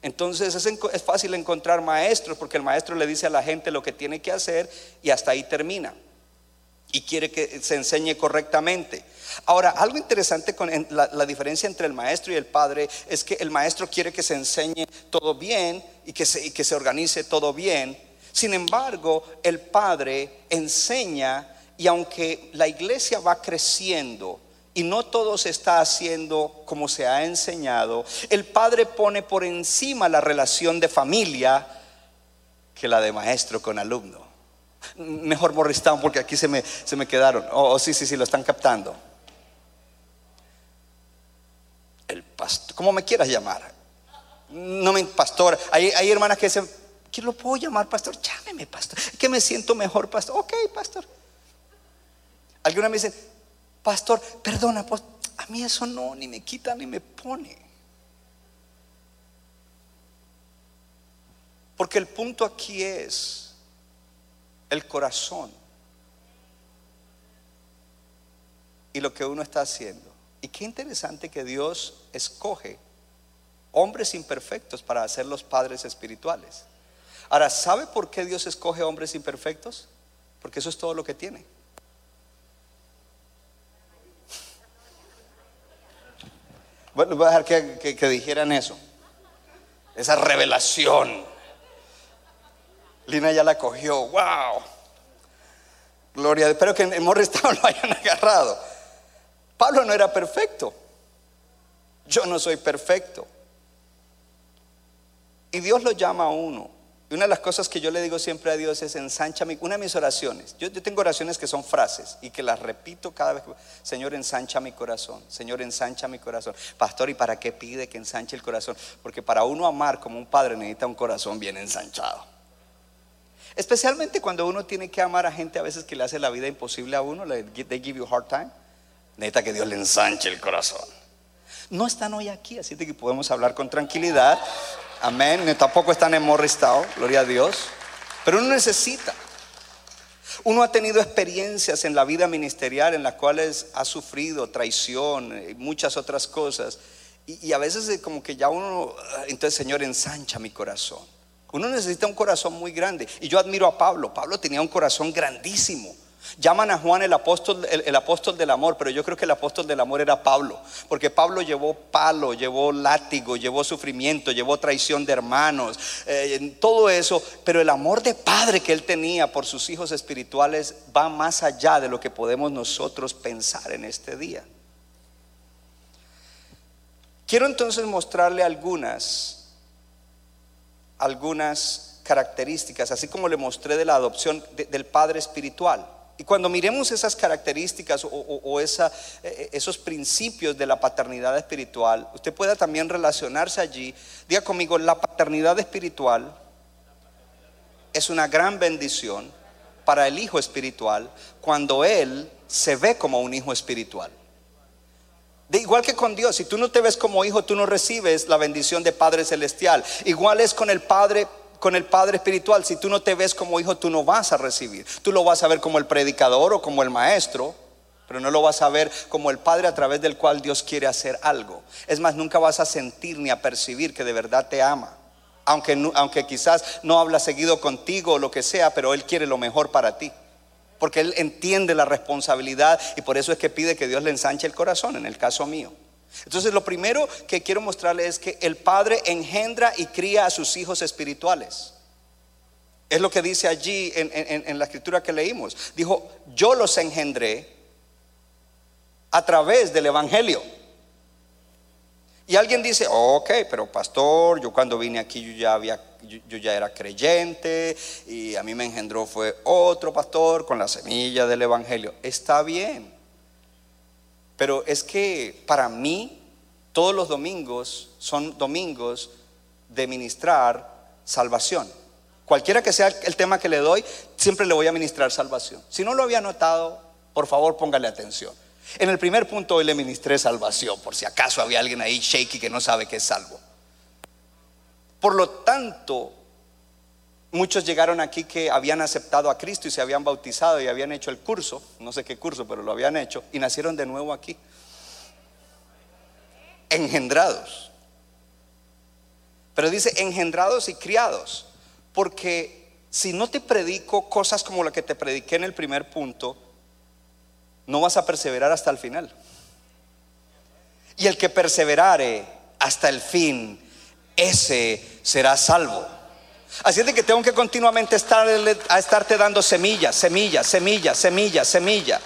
Entonces es, es, fácil encontrar maestros porque el maestro le dice a la gente lo que tiene que hacer y hasta ahí termina y quiere que se enseñe correctamente. Ahora, algo interesante con la, diferencia entre el maestro y el padre es que el maestro quiere que se enseñe todo bien y que se, organice todo bien. Sin embargo, el padre enseña y aunque la iglesia va creciendo y no todo se está haciendo como se ha enseñado, el padre pone por encima la relación de familia que la de maestro con alumno. Mejor Morristown porque aquí se me, se me quedaron. Oh, oh, sí, sí, sí, lo están captando. El pastor, como me quieras llamar. No me, pastor. Hay, hay hermanas que dicen, ¿qué lo puedo llamar pastor? Llámeme pastor. Que me siento mejor pastor. Ok, pastor. Alguna me dice, pastor, perdona, pues, a mí eso no, ni me quita ni me pone. Porque el punto aquí es el corazón y lo que uno está haciendo. Y qué interesante que Dios escoge hombres imperfectos para ser los padres espirituales. Ahora, ¿sabe por qué Dios escoge hombres imperfectos? Porque eso es todo lo que tiene. Bueno, voy a dejar que, que dijeran eso. Esa revelación. Lina ya la cogió. ¡Wow! Gloria. Espero que en Morristown lo hayan agarrado. Pablo no era perfecto. Yo no soy perfecto. Y Dios lo llama a uno. Y una de las cosas que yo le digo siempre a Dios es ensancha mi, una de mis oraciones. Yo, tengo oraciones que son frases y que las repito cada vez Señor, ensancha mi corazón. Señor, ensancha mi corazón. Pastor, ¿y para qué pide que ensanche el corazón? Porque para uno amar como un padre necesita un corazón bien ensanchado. Especialmente cuando uno tiene que amar a gente a veces que le hace la vida imposible a uno, they give you hard time. Necesita que Dios le ensanche el corazón. No están hoy aquí, así que podemos hablar con tranquilidad. Amén. Tampoco están en Morristown, gloria a Dios. Pero uno necesita. Uno ha tenido experiencias en la vida ministerial en las cuales ha sufrido traición y muchas otras cosas. Y, y a veces como que ya uno, entonces Señor, ensancha mi corazón. Uno necesita un corazón muy grande. Y yo admiro a Pablo. Pablo tenía un corazón grandísimo. Llaman a Juan el apóstol, el, apóstol del amor, pero yo creo que el apóstol del amor era Pablo, porque Pablo llevó palo, llevó látigo, llevó sufrimiento, llevó traición de hermanos, eh, todo eso, pero el amor de padre que él tenía por sus hijos espirituales va más allá de lo que podemos nosotros pensar en este día. Quiero entonces mostrarle algunas algunas características, así como le mostré de la adopción del Padre Espiritual. Y cuando miremos esas características o, e, e, esos principios de la paternidad espiritual, usted pueda también relacionarse allí. Diga conmigo, la paternidad espiritual es una gran bendición para el hijo espiritual cuando él se ve como un hijo espiritual. De igual que con Dios, si tú no te ves como hijo, tú no recibes la bendición de Padre celestial. Igual es con el Padre con el Padre espiritual, si tú no te ves como hijo, tú no vas a recibir. Tú lo vas a ver como el predicador o como el maestro, pero no lo vas a ver como el Padre a través del cual Dios quiere hacer algo. Es más, nunca vas a sentir ni a percibir que de verdad te ama. Aunque, aunque quizás no habla seguido contigo o lo que sea, pero Él quiere lo mejor para ti. Porque Él entiende la responsabilidad y por eso es que pide que Dios le ensanche el corazón, en el caso mío. Entonces lo primero que quiero mostrarle es que el Padre engendra y cría a sus hijos espirituales. Es lo que dice allí en, la escritura que leímos. Dijo, yo los engendré a través del Evangelio. Y alguien dice, ok, pero pastor, yo cuando vine aquí yo ya había, yo, ya era creyente y a mí me engendró fue otro pastor con la semilla del Evangelio. Está bien, pero es que para mí todos los domingos son domingos de ministrar salvación. Cualquiera que sea el tema que le doy, siempre le voy a ministrar salvación. Si no lo había notado, por favor póngale atención. En el primer punto hoy le ministré salvación, por si acaso había alguien ahí shaky que no sabe que es salvo. Por lo tanto, muchos llegaron aquí que habían aceptado a Cristo y se habían bautizado y habían hecho el curso, no sé qué curso, pero lo habían hecho y nacieron de nuevo aquí. Engendrados. Pero dice engendrados y criados, porque si no te predico cosas como la que te prediqué en el primer punto, no vas a perseverar hasta el final. Y el que perseverare hasta el fin, ese será salvo. Así es de que tengo que continuamente estar, a estarte dando semillas, semillas, semillas, semillas, semilla.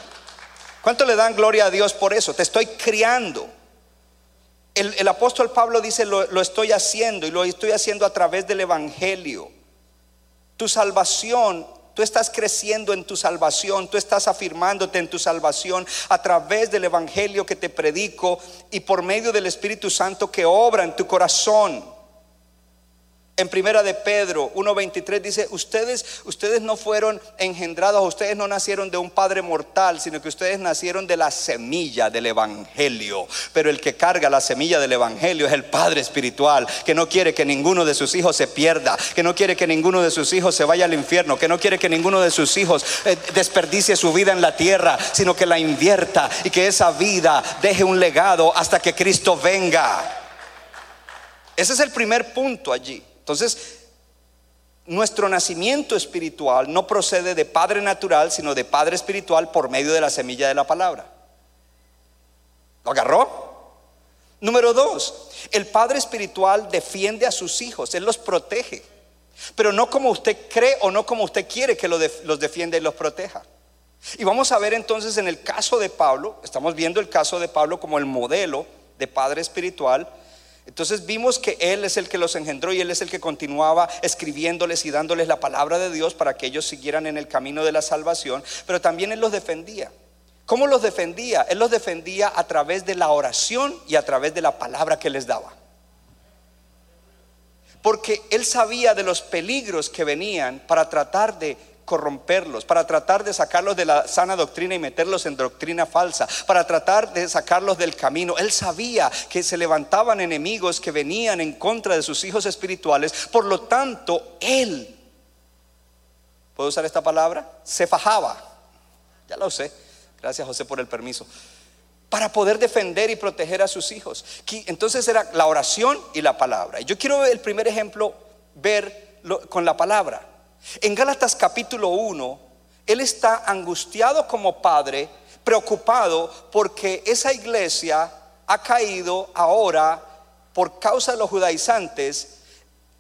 ¿Cuánto le dan gloria a Dios por eso? Te estoy criando. El, apóstol Pablo dice, lo estoy haciendo y lo estoy haciendo a través del Evangelio. Tu salvación Tú estás creciendo en tu salvación, tú estás afirmándote en tu salvación a través del Evangelio que te predico y por medio del Espíritu Santo que obra en tu corazón. En primera de Pedro 1.23 dice, ustedes, ustedes no fueron engendrados, ustedes no nacieron de un padre mortal, sino que ustedes nacieron de la semilla del Evangelio. Pero el que carga la semilla del Evangelio es el Padre Espiritual, que no quiere que ninguno de sus hijos se pierda, que no quiere que ninguno de sus hijos se vaya al infierno, que no quiere que ninguno de sus hijos eh, desperdicie su vida en la tierra, sino que la invierta y que esa vida deje un legado hasta que Cristo venga. Ese es el primer punto allí. Entonces, nuestro nacimiento espiritual no procede de padre natural, sino de padre espiritual por medio de la semilla de la palabra. ¿Lo agarró? Número dos, el padre espiritual defiende a sus hijos, él los protege, pero no como usted cree o no como usted quiere que los defienda y los proteja. Y vamos a ver entonces en el caso de Pablo, estamos viendo el caso de Pablo como el modelo de padre espiritual, entonces vimos que Él es el que los engendró y Él es el que continuaba escribiéndoles y dándoles la palabra de Dios para que ellos siguieran en el camino de la salvación, pero también Él los defendía. ¿Cómo los defendía? Él los defendía a través de la oración y a través de la palabra que les daba. Porque Él sabía de los peligros que venían para tratar de corromperlos, para tratar de sacarlos de la sana doctrina y meterlos en doctrina falsa, para tratar de sacarlos del camino. Él sabía que se levantaban enemigos que venían en contra de sus hijos espirituales, por lo tanto, él, ¿puedo usar esta palabra? Se fajaba, ya lo sé, gracias José por el permiso para poder defender y proteger a sus hijos. Entonces era la oración y la palabra. Yo quiero el primer ejemplo ver con la palabra. En Gálatas capítulo 1, él está angustiado como padre, preocupado porque esa iglesia ha caído ahora por causa de los judaizantes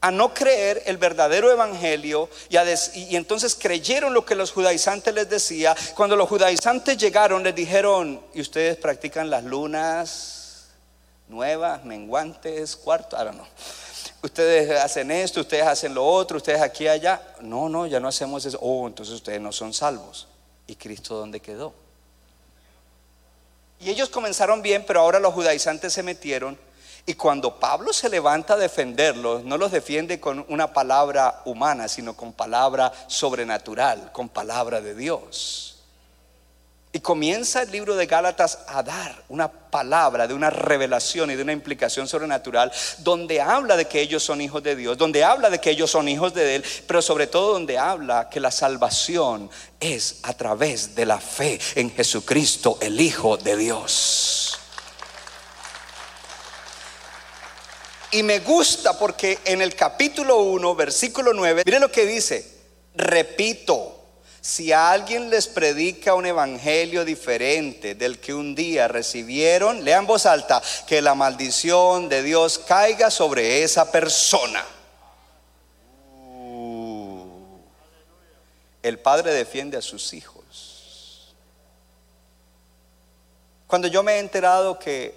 a no creer el verdadero evangelio y, y, entonces creyeron lo que los judaizantes les decía. Cuando los judaizantes llegaron les dijeron, ¿y ustedes practican las lunas nuevas, menguantes, cuarto? Ahora no ustedes hacen esto, ustedes hacen lo otro, ustedes aquí y allá. No, no, ya no hacemos eso. Oh, entonces ustedes no son salvos. ¿Y Cristo dónde quedó? Y ellos comenzaron bien, pero ahora los judaizantes se metieron. Y cuando Pablo se levanta a defenderlos, no los defiende con una palabra humana, sino con palabra sobrenatural, con palabra de Dios. Y comienza el libro de Gálatas a dar una palabra de una revelación y de una implicación sobrenatural donde habla de que ellos son hijos de Dios, donde habla de que ellos son hijos de Él, pero sobre todo donde habla que la salvación es a través de la fe en Jesucristo, el Hijo de Dios. Y me gusta porque en el capítulo 1, versículo 9, mire lo que dice, repito, si alguien les predica un evangelio diferente del que un día recibieron, lean voz alta, que la maldición de Dios caiga sobre esa persona. Uh. el padre defiende a sus hijos. Cuando yo me he enterado que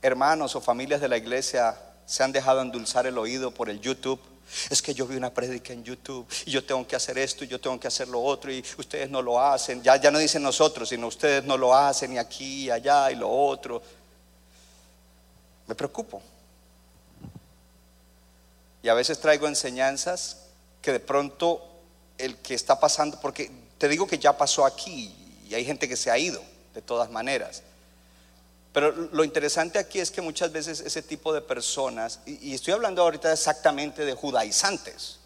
hermanos o familias de la iglesia se han dejado endulzar el oído por el YouTube, es que yo vi una prédica en YouTube y yo tengo que hacer esto y yo tengo que hacer lo otro y ustedes no lo hacen. Ya, ya no dicen nosotros, sino ustedes no lo hacen y aquí y allá y lo otro. Me preocupo. Y a veces traigo enseñanzas que de pronto el que está pasando, porque te digo que ya pasó aquí y hay gente que se ha ido de todas maneras. Pero lo interesante aquí es que muchas veces ese tipo de personas, y, estoy hablando ahorita exactamente de judaizantes,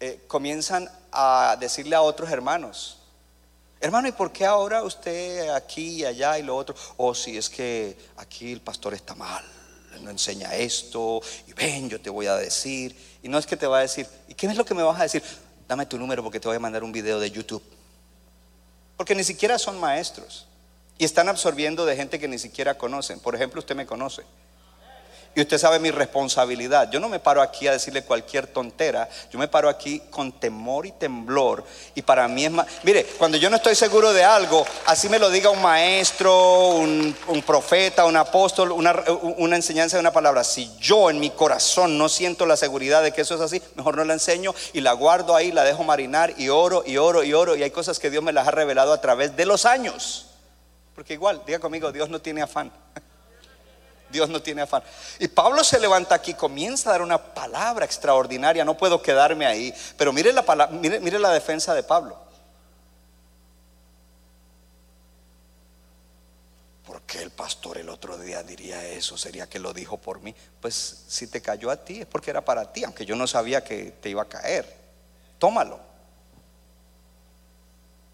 eh, comienzan a decirle a otros hermanos, hermano, ¿y por qué ahora usted aquí y allá y lo otro? Oh, si es que aquí el pastor está mal, no enseña esto, y ven, yo te voy a decir, y no es que te va a decir, ¿y qué es lo que me vas a decir? Dame tu número porque te voy a mandar un video de YouTube. Porque ni siquiera son maestros. Y están absorbiendo de gente que ni siquiera conocen. Por ejemplo, usted me conoce. Y usted sabe mi responsabilidad. Yo no me paro aquí a decirle cualquier tontera. Yo me paro aquí con temor y temblor. Y para mí es más... Mire, cuando yo no estoy seguro de algo, así me lo diga un maestro, un, profeta, un apóstol, una, una, enseñanza de una palabra. Si yo en mi corazón no siento la seguridad de que eso es así, mejor no la enseño y la guardo ahí, la dejo marinar y oro y oro y oro. Y hay cosas que Dios me las ha revelado a través de los años. Porque igual, diga conmigo, Dios no tiene afán. Dios no tiene afán. Y Pablo se levanta aquí, comienza a dar una palabra extraordinaria. No puedo quedarme ahí. Pero mire la, palabra, mire, mire la defensa de Pablo. ¿Por qué el pastor el otro día diría eso? ¿Sería que lo dijo por mí? Pues si te cayó a ti es porque era para ti, aunque yo no sabía que te iba a caer. Tómalo.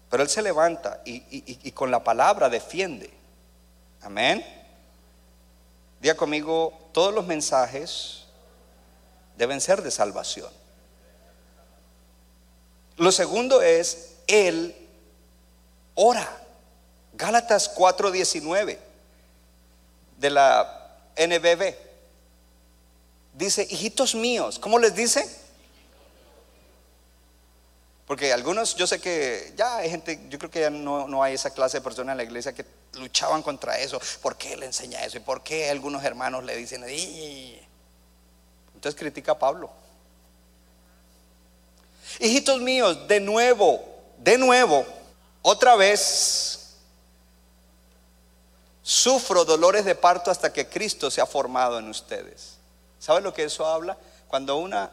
Pero él se levanta y, con la palabra defiende. Amén. Diga conmigo, todos los mensajes deben ser de salvación. Lo segundo es, él ora. Gálatas 4:19 de la NBB. Dice, hijitos míos, ¿cómo les dice? Porque algunos, yo sé que ya hay gente, yo creo que ya no, hay esa clase de personas en la iglesia que luchaban contra eso. ¿Por qué le enseña eso? ¿Y por qué algunos hermanos le dicen, entonces critica a Pablo? Hijitos míos, de nuevo, de nuevo, otra vez, sufro dolores de parto hasta que Cristo se ha formado en ustedes. ¿Sabe lo que eso habla? Cuando una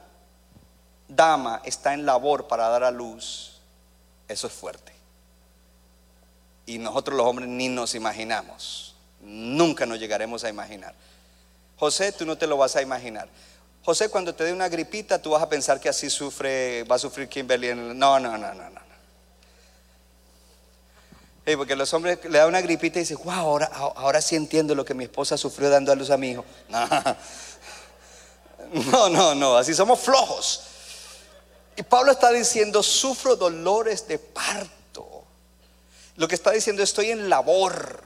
dama está en labor para dar a luz, eso es fuerte. Y nosotros los hombres ni nos imaginamos. Nunca nos llegaremos a imaginar. José, tú no te lo vas a imaginar. José, cuando te dé una gripita, tú vas a pensar que así sufre, va a sufrir Kimberly. No, no, no, no, no. porque los hombres le dan una gripita y dicen, wow, ahora, ahora sí entiendo lo que mi esposa sufrió dando a luz a mi hijo. no, no, no así somos flojos. Y Pablo está diciendo, sufro dolores de parto. Lo que está diciendo, estoy en labor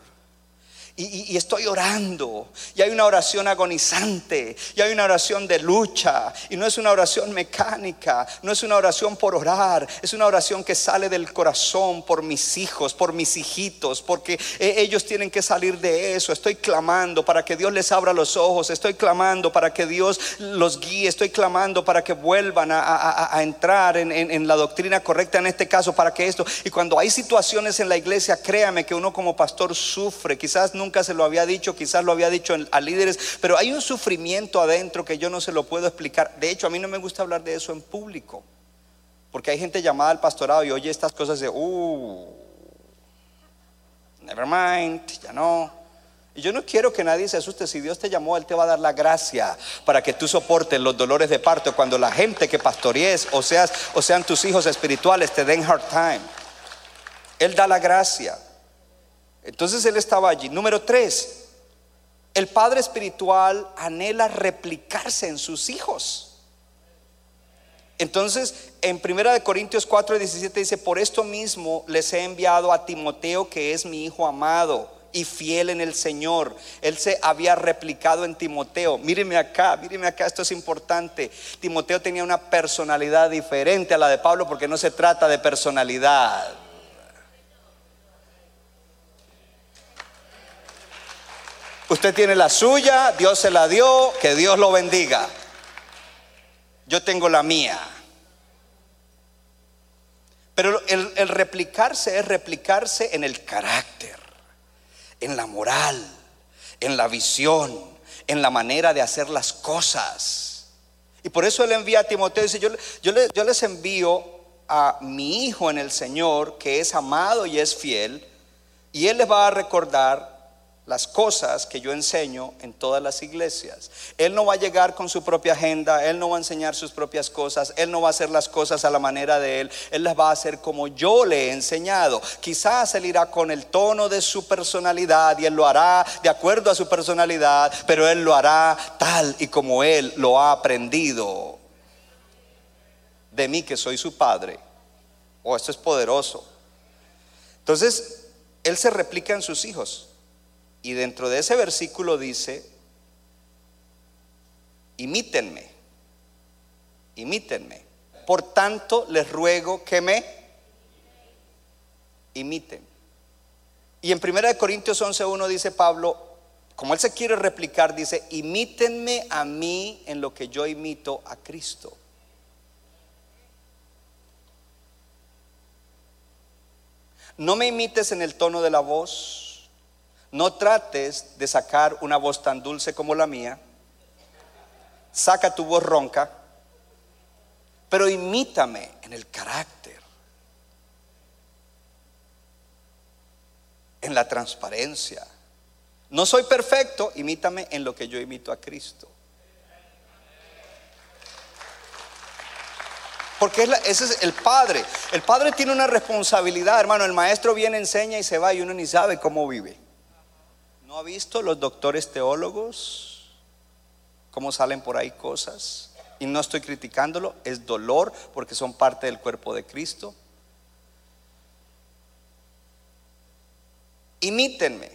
y, estoy orando. Y hay una oración agonizante. Y hay una oración de lucha. Y no es una oración mecánica. No es una oración por orar. Es una oración que sale del corazón por mis hijos, por mis hijitos. Porque e, ellos tienen que salir de eso. Estoy clamando para que Dios les abra los ojos. Estoy clamando para que Dios los guíe. Estoy clamando para que vuelvan a, entrar en, en la doctrina correcta en este caso. Para que esto. Y cuando hay situaciones en la iglesia, créame que uno como pastor sufre. Quizás nunca nunca se lo había dicho, quizás lo había dicho a líderes, pero hay un sufrimiento adentro que yo no se lo puedo explicar. De hecho, a mí no me gusta hablar de eso en público, porque hay gente llamada al pastorado y oye estas cosas de, uh, never mind, ya no. Y yo no quiero que nadie se asuste. Si Dios te llamó, Él te va a dar la gracia para que tú soportes los dolores de parto cuando la gente que pastorees o, seas, o sean tus hijos espirituales te den hard time. Él da la gracia. Entonces Él estaba allí. Número tres, el Padre Espiritual anhela replicarse en sus hijos. Entonces, en 1 Corintios 4, 17 dice, por esto mismo les he enviado a Timoteo, que es mi hijo amado y fiel en el Señor. Él se había replicado en Timoteo. Míreme acá, míreme acá, esto es importante. Timoteo tenía una personalidad diferente a la de Pablo porque no se trata de personalidad. Usted tiene la suya, Dios se la dio, que Dios lo bendiga. Yo tengo la mía. Pero el, replicarse es replicarse en el carácter en la moral, en la visión, en la manera de hacer las cosas. Y por eso él envía a Timoteo y dice, yo, yo les envío a mi hijo en el Señor, que es amado y es fiel, y él les va a recordar las cosas que yo enseño en todas las iglesias. Él no va a llegar con su propia agenda, Él no va a enseñar sus propias cosas, Él no va a hacer las cosas a la manera de Él, Él las va a hacer como yo le he enseñado. Quizás Él irá con el tono de su personalidad y Él lo hará de acuerdo a su personalidad, pero Él lo hará tal y como Él lo ha aprendido de mí que soy su padre. Oh, esto es poderoso. Entonces, Él se replica en sus hijos. Y dentro de ese versículo dice, imítenme, imítenme. Por tanto, les ruego que me imiten. Y en 1 Corintios 11.1 dice Pablo, como él se quiere replicar, dice, imítenme a mí en lo que yo imito a Cristo. No me imites en el tono de la voz, no trates de sacar una voz tan dulce como la mía. Saca tu voz ronca, pero imítame en el carácter, en la transparencia. No soy perfecto, imítame en lo que yo imito a Cristo. Porque ese es el padre. El padre tiene una responsabilidad, hermano. El maestro viene, enseña y se va y uno ni sabe cómo vive. ¿No ha visto los doctores teólogos cómo salen por ahí cosas? Y no estoy criticándolo, es dolor porque son parte del cuerpo de Cristo. Imítenme.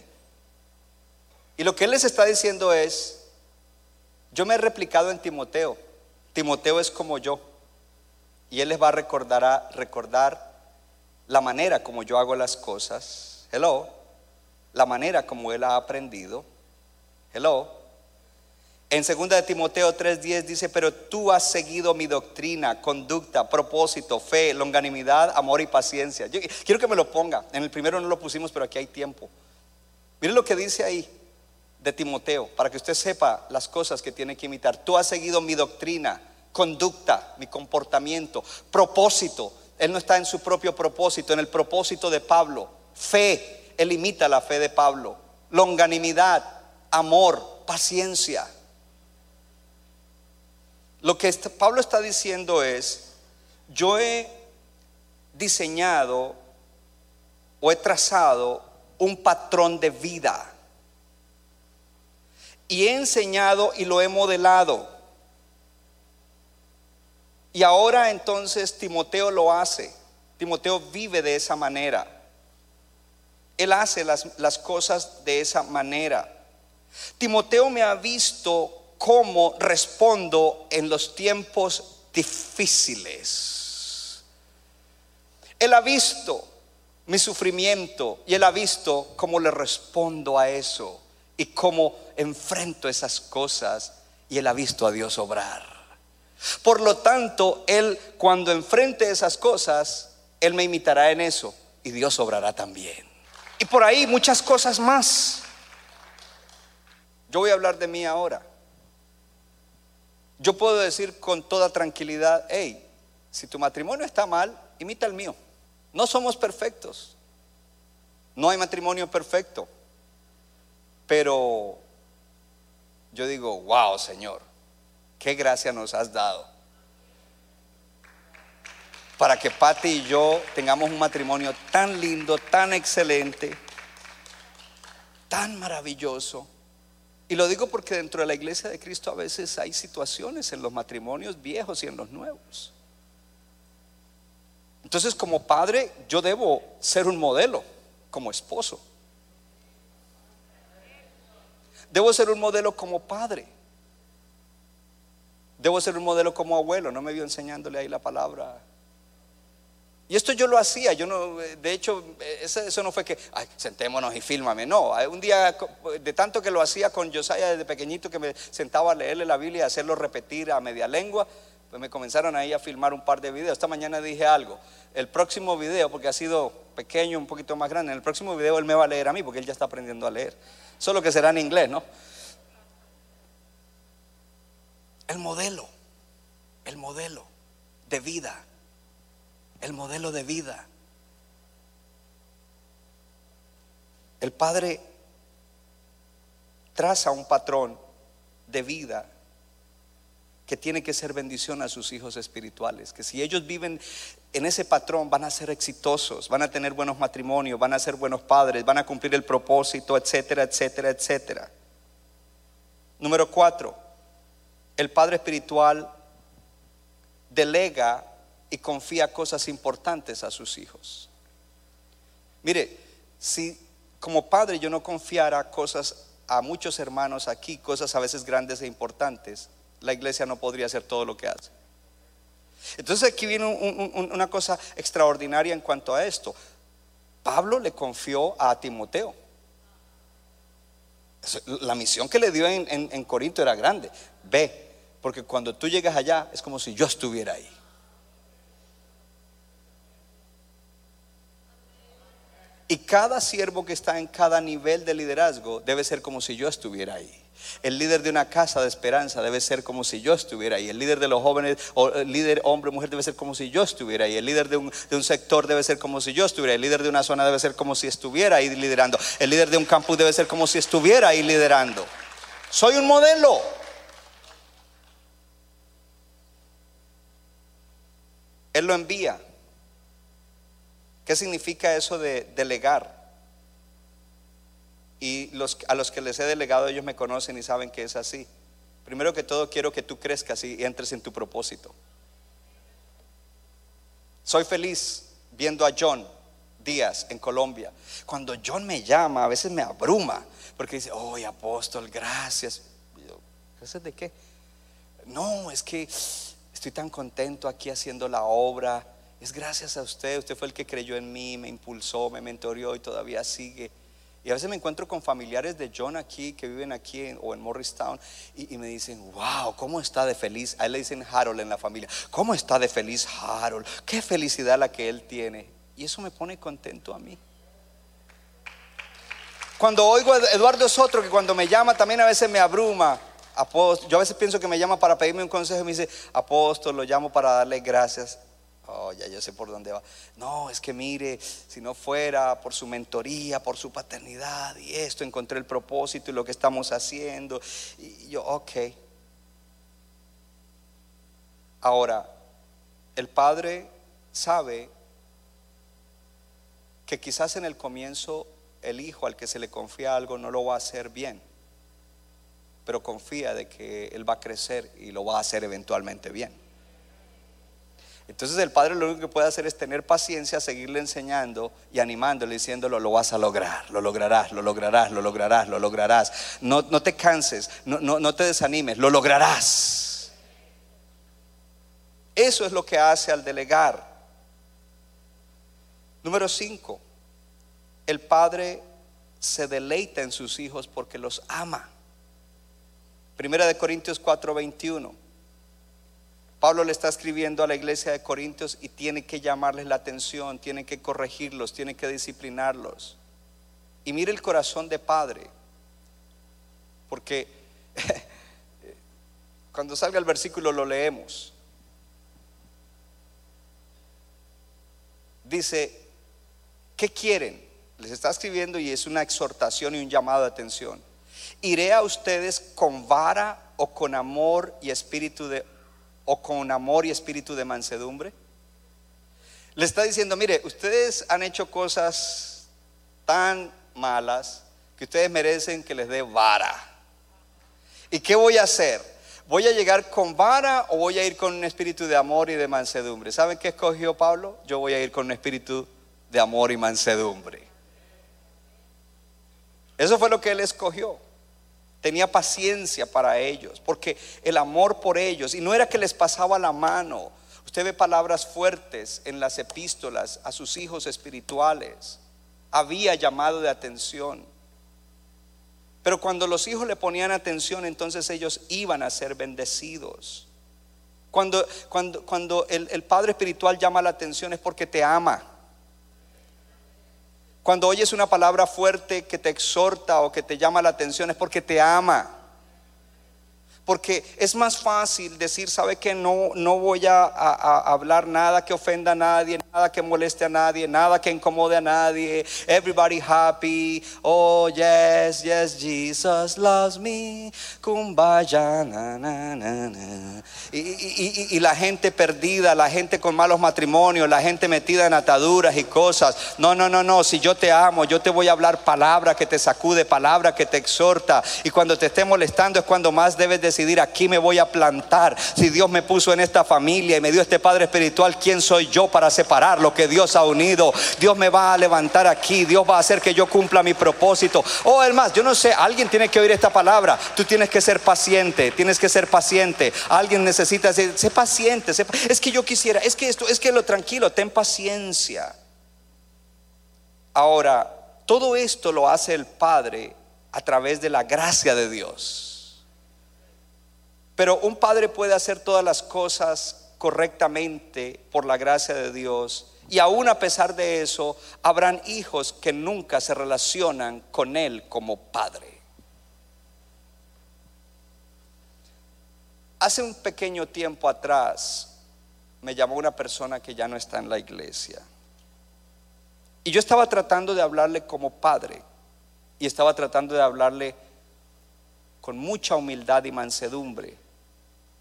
Y lo que él les está diciendo es, yo me he replicado en Timoteo. Timoteo es como yo. Y él les va a recordar, recordar la manera como yo hago las cosas. Hello la manera como él ha aprendido. Hello. En 2 de Timoteo 3:10 dice, pero tú has seguido mi doctrina, conducta, propósito, fe, longanimidad, amor y paciencia. Yo quiero que me lo ponga. En el primero no lo pusimos, pero aquí hay tiempo. Mire lo que dice ahí de Timoteo, para que usted sepa las cosas que tiene que imitar. Tú has seguido mi doctrina, conducta, mi comportamiento, propósito. Él no está en su propio propósito, en el propósito de Pablo. Fe, él imita la fe de Pablo. Longanimidad, amor, paciencia. Lo que Pablo está diciendo es, yo he diseñado o he trazado un patrón de vida y he enseñado y lo he modelado. Y ahora entonces Timoteo lo hace. Timoteo vive de esa manera. Él hace las, cosas de esa manera. Timoteo me ha visto cómo respondo en los tiempos difíciles. Él ha visto mi sufrimiento y él ha visto cómo le respondo a eso y cómo enfrento esas cosas y él ha visto a Dios obrar. Por lo tanto, él cuando enfrente esas cosas, él me imitará en eso y Dios obrará también. Y por ahí muchas cosas más. Yo voy a hablar de mí ahora. Yo puedo decir con toda tranquilidad, hey, si tu matrimonio está mal, imita el mío. No somos perfectos. No hay matrimonio perfecto. Pero yo digo, wow, Señor, qué gracia nos has dado. Para que Pati y yo tengamos un matrimonio tan lindo, tan excelente, tan maravilloso. Y lo digo porque dentro de la iglesia de Cristo a veces hay situaciones en los matrimonios viejos y en los nuevos. Entonces como padre yo debo ser un modelo como esposo. Debo ser un modelo como padre. Debo ser un modelo como abuelo. No me vio enseñándole ahí la palabra. Y esto yo lo hacía, yo no, de hecho, eso, no fue que, ay, sentémonos y fílmame, no, un día, de tanto que lo hacía con Josiah desde pequeñito, que me sentaba a leerle la Biblia y hacerlo repetir a media lengua, pues me comenzaron ahí a filmar un par de videos. Esta mañana dije algo, el próximo video, porque ha sido pequeño, un poquito más grande, en el próximo video él me va a leer a mí, porque él ya está aprendiendo a leer. Solo que será en inglés, ¿no? El modelo, el modelo de vida, el modelo de vida. El Padre traza un patrón de vida que tiene que ser bendición a sus hijos espirituales, que si ellos viven en ese patrón van a ser exitosos, van a tener buenos matrimonios, van a ser buenos padres, van a cumplir el propósito, etcétera, etcétera, etcétera. Número cuatro, el padre espiritual delega y confía cosas importantes a sus hijos. Mire, si como padre yo no confiara cosas a muchos hermanos aquí, cosas a veces grandes e importantes, la iglesia no podría hacer todo lo que hace. Entonces aquí viene una cosa extraordinaria en cuanto a esto. Pablo le confió a Timoteo. La misión que le dio en, en Corinto era grande. Ve, porque cuando tú llegas allá es como si yo estuviera ahí. Y cada siervo que está en cada nivel de liderazgo debe ser como si yo estuviera ahí. El líder de una casa de esperanza debe ser como si yo estuviera ahí. El líder de los jóvenes, o el líder hombre o mujer debe ser como si yo estuviera ahí. El líder de un, de un, sector debe ser como si yo estuviera ahí. El líder de una zona debe ser como si estuviera ahí liderando. El líder de un campus debe ser como si estuviera ahí liderando. Soy un modelo. Él lo envía. ¿Qué significa eso de delegar? Y a los que les he delegado, ellos me conocen y saben que es así. Primero que todo, quiero que tú crezcas y entres en tu propósito. Soy feliz viendo a John Díaz en Colombia. Cuando John me llama, a veces me abruma, porque dice, oh, apóstol, gracias. ¿Gracias de qué? No, es que estoy tan contento aquí haciendo la obra. Es gracias a usted, usted fue el que creyó en mí, me impulsó, me mentoreó y todavía sigue. Y a veces me encuentro con familiares de John aquí, que viven aquí o en Morristown, y, y, me dicen, wow, ¿cómo está de feliz? A él le dicen Harold en la familia, ¿cómo está de feliz Harold? Qué felicidad la que él tiene. Y eso me pone contento a mí. Cuando oigo a Eduardo es otro que cuando me llama también a veces me abruma. Apóstol, yo a veces pienso que me llama para pedirme un consejo y me dice, apóstol, lo llamo para darle gracias. Oh, ya yo sé por dónde va. No, es que mire, si no fuera por su mentoría, por su paternidad y esto, encontré el propósito y lo que estamos haciendo. Y yo, ok. Ahora, el padre sabe que quizás en el comienzo el hijo al que se le confía algo no lo va a hacer bien, pero confía de que él va a crecer y lo va a hacer eventualmente bien. Entonces el padre lo único que puede hacer es tener paciencia, seguirle enseñando y animándole, diciéndolo, lo vas a lograr, lo lograrás, lo lograrás, lo lograrás, lo lograrás. No, no te canses, no, no, no te desanimes, lo lograrás. Eso es lo que hace al delegar. Número 5, el padre se deleita en sus hijos porque los ama. Primera de Corintios 4:21. Pablo le está escribiendo a la iglesia de Corintios y tiene que llamarles la atención, tiene que corregirlos, tiene que disciplinarlos. Y mire el corazón de padre, porque cuando salga el versículo lo leemos. Dice, ¿qué quieren? les está escribiendo y es una exhortación y un llamado de atención. ¿Iré a ustedes con vara o con amor y espíritu de o con amor y espíritu de mansedumbre? Le está diciendo, mire, ustedes han hecho cosas tan malas que ustedes merecen que les dé vara. ¿Y qué voy a hacer? ¿Voy a llegar con vara o voy a ir con un espíritu de amor y de mansedumbre? ¿Saben qué escogió Pablo? Yo voy a ir con un espíritu de amor y mansedumbre. Eso fue lo que él escogió. Tenía paciencia para ellos, porque el amor por ellos, y no era que les pasaba la mano. Usted ve palabras fuertes en las epístolas a sus hijos espirituales. Había llamado de atención. Pero cuando los hijos le ponían atención, entonces ellos iban a ser bendecidos. Cuando, cuando, cuando el, el Padre Espiritual llama la atención es porque te ama. Cuando oyes una palabra fuerte que te exhorta o que te llama la atención es porque te ama. Porque es más fácil decir, sabe que no, no voy a, hablar nada que ofenda a nadie, nada que moleste a nadie, nada que incomode a nadie. Everybody happy. Oh, yes, yes, Jesus loves me. Kumbaya, na, na, na, y, y, la gente perdida, la gente con malos matrimonios, la gente metida en ataduras y cosas. No, no, no, no. Si yo te amo, yo te voy a hablar palabra que te sacude, palabra que te exhorta. Y cuando te esté molestando es cuando más debes decir decidir, aquí me voy a plantar. Si Dios me puso en esta familia y me dio este Padre Espiritual, ¿quién soy yo para separar lo que Dios ha unido? Dios me va a levantar aquí, Dios va a hacer que yo cumpla mi propósito. Oh, más yo no sé, alguien tiene que oír esta palabra. Tú tienes que ser paciente, tienes que ser paciente. Alguien necesita ser, sé paciente. es que yo quisiera, es que esto, es que lo tranquilo, ten paciencia. Ahora, todo esto lo hace el Padre a través de la gracia de Dios. Pero un padre puede hacer todas las cosas correctamente por la gracia de Dios. Y aún a pesar de eso, habrán hijos que nunca se relacionan con Él como padre. Hace un pequeño tiempo atrás me llamó una persona que ya no está en la iglesia. Y yo estaba tratando de hablarle como padre. Y estaba tratando de hablarle con mucha humildad y mansedumbre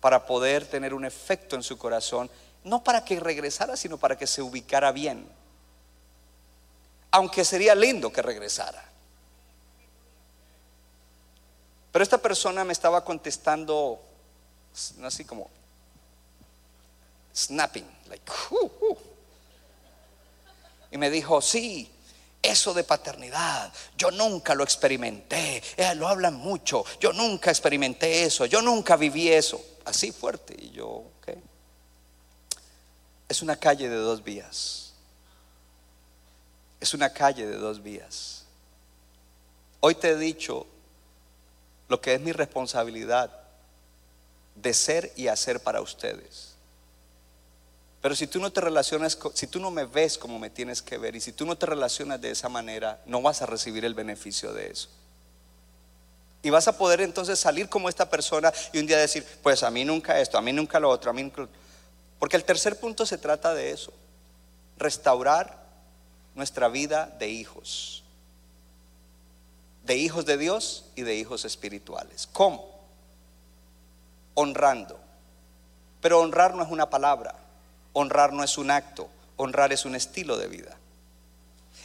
para poder tener un efecto en su corazón, no para que regresara, sino para que se ubicara bien. Aunque sería lindo que regresara. Pero esta persona me estaba contestando así como snapping, like, uh, y me dijo, sí, eso de paternidad, yo nunca lo experimenté. Eh, lo hablan mucho. Yo nunca experimenté eso. Yo nunca viví eso así fuerte. Y yo, ok. Es una calle de dos vías. Es una calle de dos vías. Hoy te he dicho lo que es mi responsabilidad de ser y hacer para ustedes. Pero si tú no te relacionas, si tú no me ves como me tienes que ver y si tú no te relacionas de esa manera, no vas a recibir el beneficio de eso. Y vas a poder entonces salir como esta persona y un día decir, pues a mí nunca esto, a mí nunca lo otro, a mí nunca... Porque el tercer punto se trata de eso, restaurar nuestra vida de hijos, de hijos de Dios y de hijos espirituales. ¿Cómo? Honrando. Pero honrar no es una palabra, honrar no es un acto, honrar es un estilo de vida.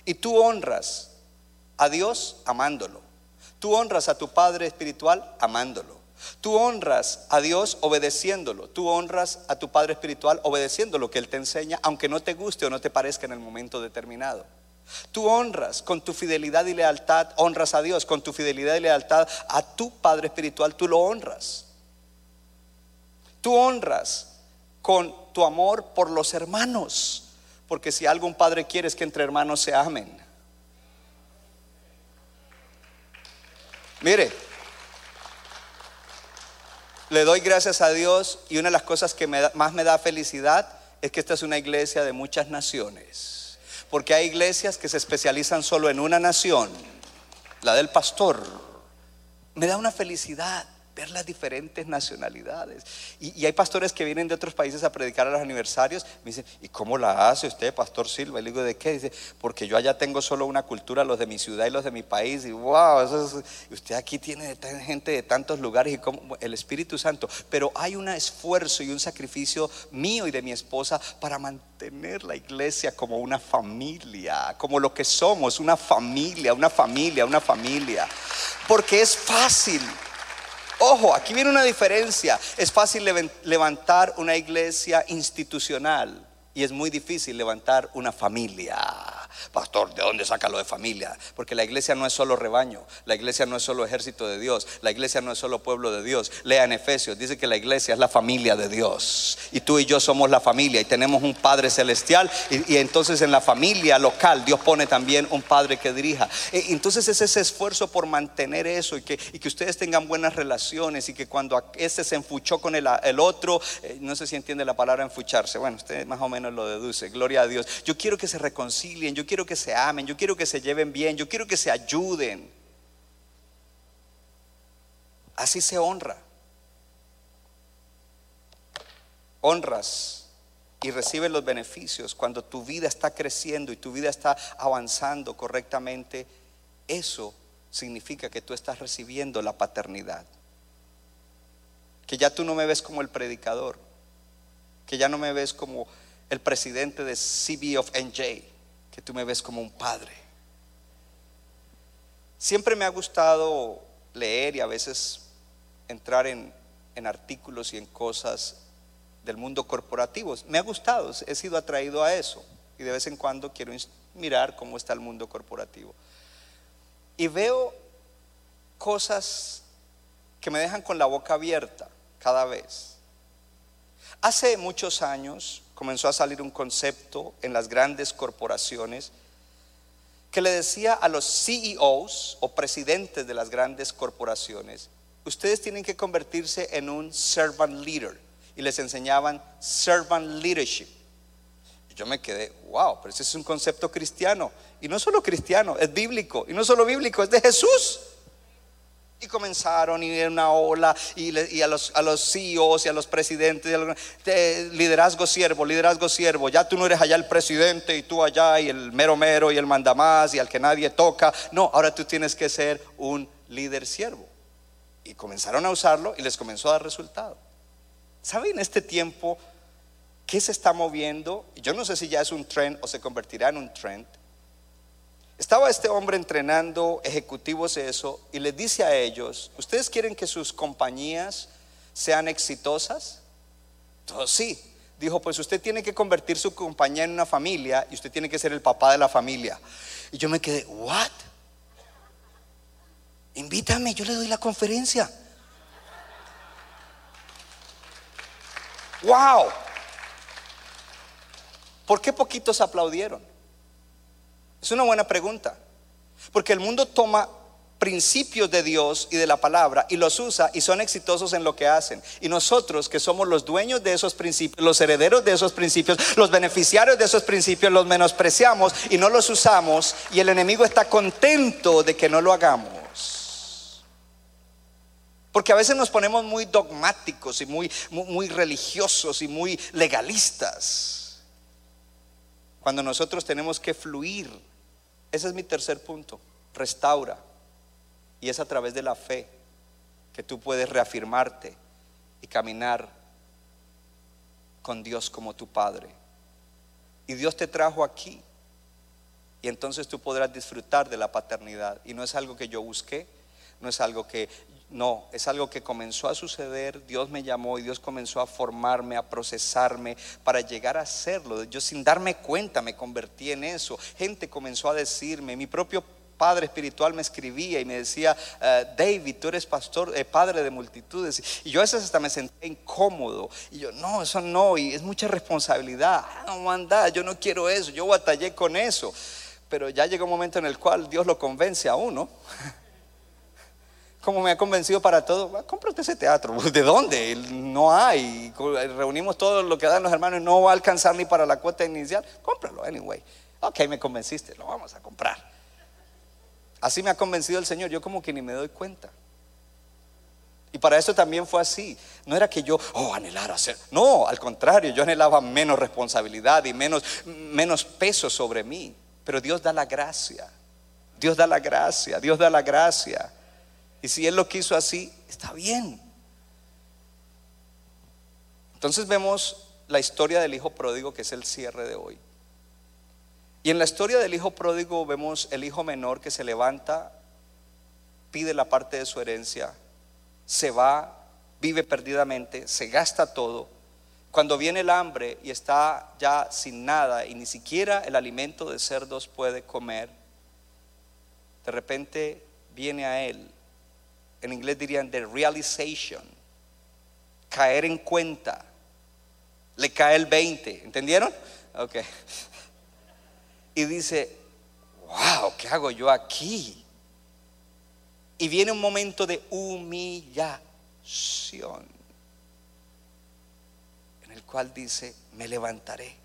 Y tú honras a Dios amándolo. Tú honras a tu Padre Espiritual amándolo. Tú honras a Dios obedeciéndolo. Tú honras a tu Padre Espiritual obedeciendo lo que Él te enseña, aunque no te guste o no te parezca en el momento determinado. Tú honras con tu fidelidad y lealtad, honras a Dios con tu fidelidad y lealtad a tu Padre Espiritual, tú lo honras. Tú honras con tu amor por los hermanos, porque si algún padre quiere es que entre hermanos se amen. Mire, le doy gracias a Dios y una de las cosas que más me da felicidad es que esta es una iglesia de muchas naciones. Porque hay iglesias que se especializan solo en una nación, la del pastor. Me da una felicidad ver las diferentes nacionalidades. Y, hay pastores que vienen de otros países a predicar a los aniversarios. Me dicen, ¿y cómo la hace usted, Pastor Silva? Y le digo, ¿de qué? Dice, porque yo allá tengo solo una cultura, los de mi ciudad y los de mi país. Y wow, usted aquí tiene gente de tantos lugares y como el Espíritu Santo. Pero hay un esfuerzo y un sacrificio mío y de mi esposa para mantener la iglesia como una familia, como lo que somos, una familia, una familia, una familia. Porque es fácil. Ojo, aquí viene una diferencia. Es fácil levan- levantar una iglesia institucional y es muy difícil levantar una familia. Pastor, ¿de dónde saca lo de familia? Porque la iglesia no es solo rebaño, la iglesia no es solo ejército de Dios, la iglesia no es solo pueblo de Dios. Lea en Efesios, dice que la iglesia es la familia de Dios. Y tú y yo somos la familia y tenemos un Padre celestial. Y, entonces en la familia local Dios pone también un Padre que dirija. E- Entonces es ese esfuerzo por mantener eso y que, y que ustedes tengan buenas relaciones y que cuando este se enfuchó con el, otro, eh, no sé si entiende la palabra enfucharse, bueno, usted más o menos lo deduce, gloria a Dios. Yo quiero que se reconcilien, quiero que se amen, yo quiero que se lleven bien, yo quiero que se ayuden. Así se honra. Honras y recibes los beneficios cuando tu vida está creciendo y tu vida está avanzando correctamente. Eso significa que tú estás recibiendo la paternidad. Que ya tú no me ves como el predicador, que ya no me ves como el presidente de CB of NJ, que tú me ves como un padre. Siempre me ha gustado leer y a veces entrar en, en artículos y en cosas del mundo corporativo. Me ha gustado, he sido atraído a eso y de vez en cuando quiero mirar cómo está el mundo corporativo. Y veo cosas que me dejan con la boca abierta cada vez. Hace muchos años comenzó a salir un concepto en las grandes corporaciones que le decía a los CEOs o presidentes de las grandes corporaciones, ustedes tienen que convertirse en un servant leader. Y les enseñaban servant leadership. Yo me quedé, wow, pero ese es un concepto cristiano. Y no solo cristiano, es bíblico. Y no solo bíblico, es de Jesús. Y comenzaron y era una ola y, a, los, a los CEOs y a los presidentes, de liderazgo siervo, liderazgo siervo. Ya tú no eres allá el presidente y tú allá y el mero mero y el mandamás y al que nadie toca. No, ahora tú tienes que ser un líder siervo. Y comenzaron a usarlo y les comenzó a dar resultado. ¿Saben en este tiempo qué se está moviendo? Yo no sé si ya es un trend o se convertirá en un trend. Estaba este hombre entrenando ejecutivos de eso y les dice a ellos, ¿ustedes quieren que sus compañías sean exitosas? Todos sí. Dijo, pues usted tiene que convertir su compañía en una familia y usted tiene que ser el papá de la familia. Y yo me quedé, ¿what? Invítame, yo le doy la conferencia. ¡Wow! ¿Por qué poquitos aplaudieron? Es una buena pregunta. Porque el mundo toma principios de Dios y de la palabra y los usa y son exitosos en lo que hacen. Y nosotros que somos los dueños de esos principios, los herederos de esos principios, los beneficiarios de esos principios, los menospreciamos y no los usamos y el enemigo está contento de que no lo hagamos. Porque a veces nos ponemos muy dogmáticos y muy, religiosos y muy legalistas. Cuando nosotros tenemos que fluir. Ese es mi tercer punto. Restaura. Y es a través de la fe que tú puedes reafirmarte y caminar con Dios como tu Padre. Y Dios te trajo aquí. Y entonces tú podrás disfrutar de la paternidad. Y no es algo que yo busqué, no es algo que, no, es algo que comenzó a suceder. Dios me llamó y Dios comenzó a formarme, a procesarme para llegar a hacerlo. Yo sin darme cuenta me convertí en eso. Gente comenzó a decirme, mi propio padre espiritual me escribía y me decía, eh, David, tú eres pastor, eh, padre de multitudes. Y yo a veces hasta me sentía incómodo. Y yo, no, eso no, y es mucha responsabilidad. Ah, No, anda, yo no quiero eso, yo batallé con eso. Pero ya llega un momento en el cual Dios lo convence a uno. Como me ha convencido para todo, "Ah, cómprate ese teatro. ¿De dónde? No hay. Reunimos todo lo que dan los hermanos y no va a alcanzar ni para la cuota inicial. Cómpralo, anyway. Ok, me convenciste, lo vamos a comprar. Así me ha convencido el Señor, yo como que ni me doy cuenta. Y para eso también fue así. No era que yo, oh, anhelara hacer. No, al contrario, yo anhelaba menos responsabilidad y menos, menos peso sobre mí. Pero Dios da la gracia. Dios da la gracia. Dios da la gracia. Y si Él lo quiso así, está bien. Entonces vemos la historia del hijo pródigo, que es el cierre de hoy. Y en la historia del hijo pródigo vemos el hijo menor que se levanta, pide la parte de su herencia, se va, vive perdidamente, se gasta todo. Cuando viene el hambre y está ya sin nada y ni siquiera el alimento de cerdos puede comer, de repente viene a él, en inglés dirían the realization, caer en cuenta, le cae el 20, ¿entendieron? Ok. Y dice, wow, ¿qué hago yo aquí? Y viene un momento de humillación, en el cual dice, me levantaré,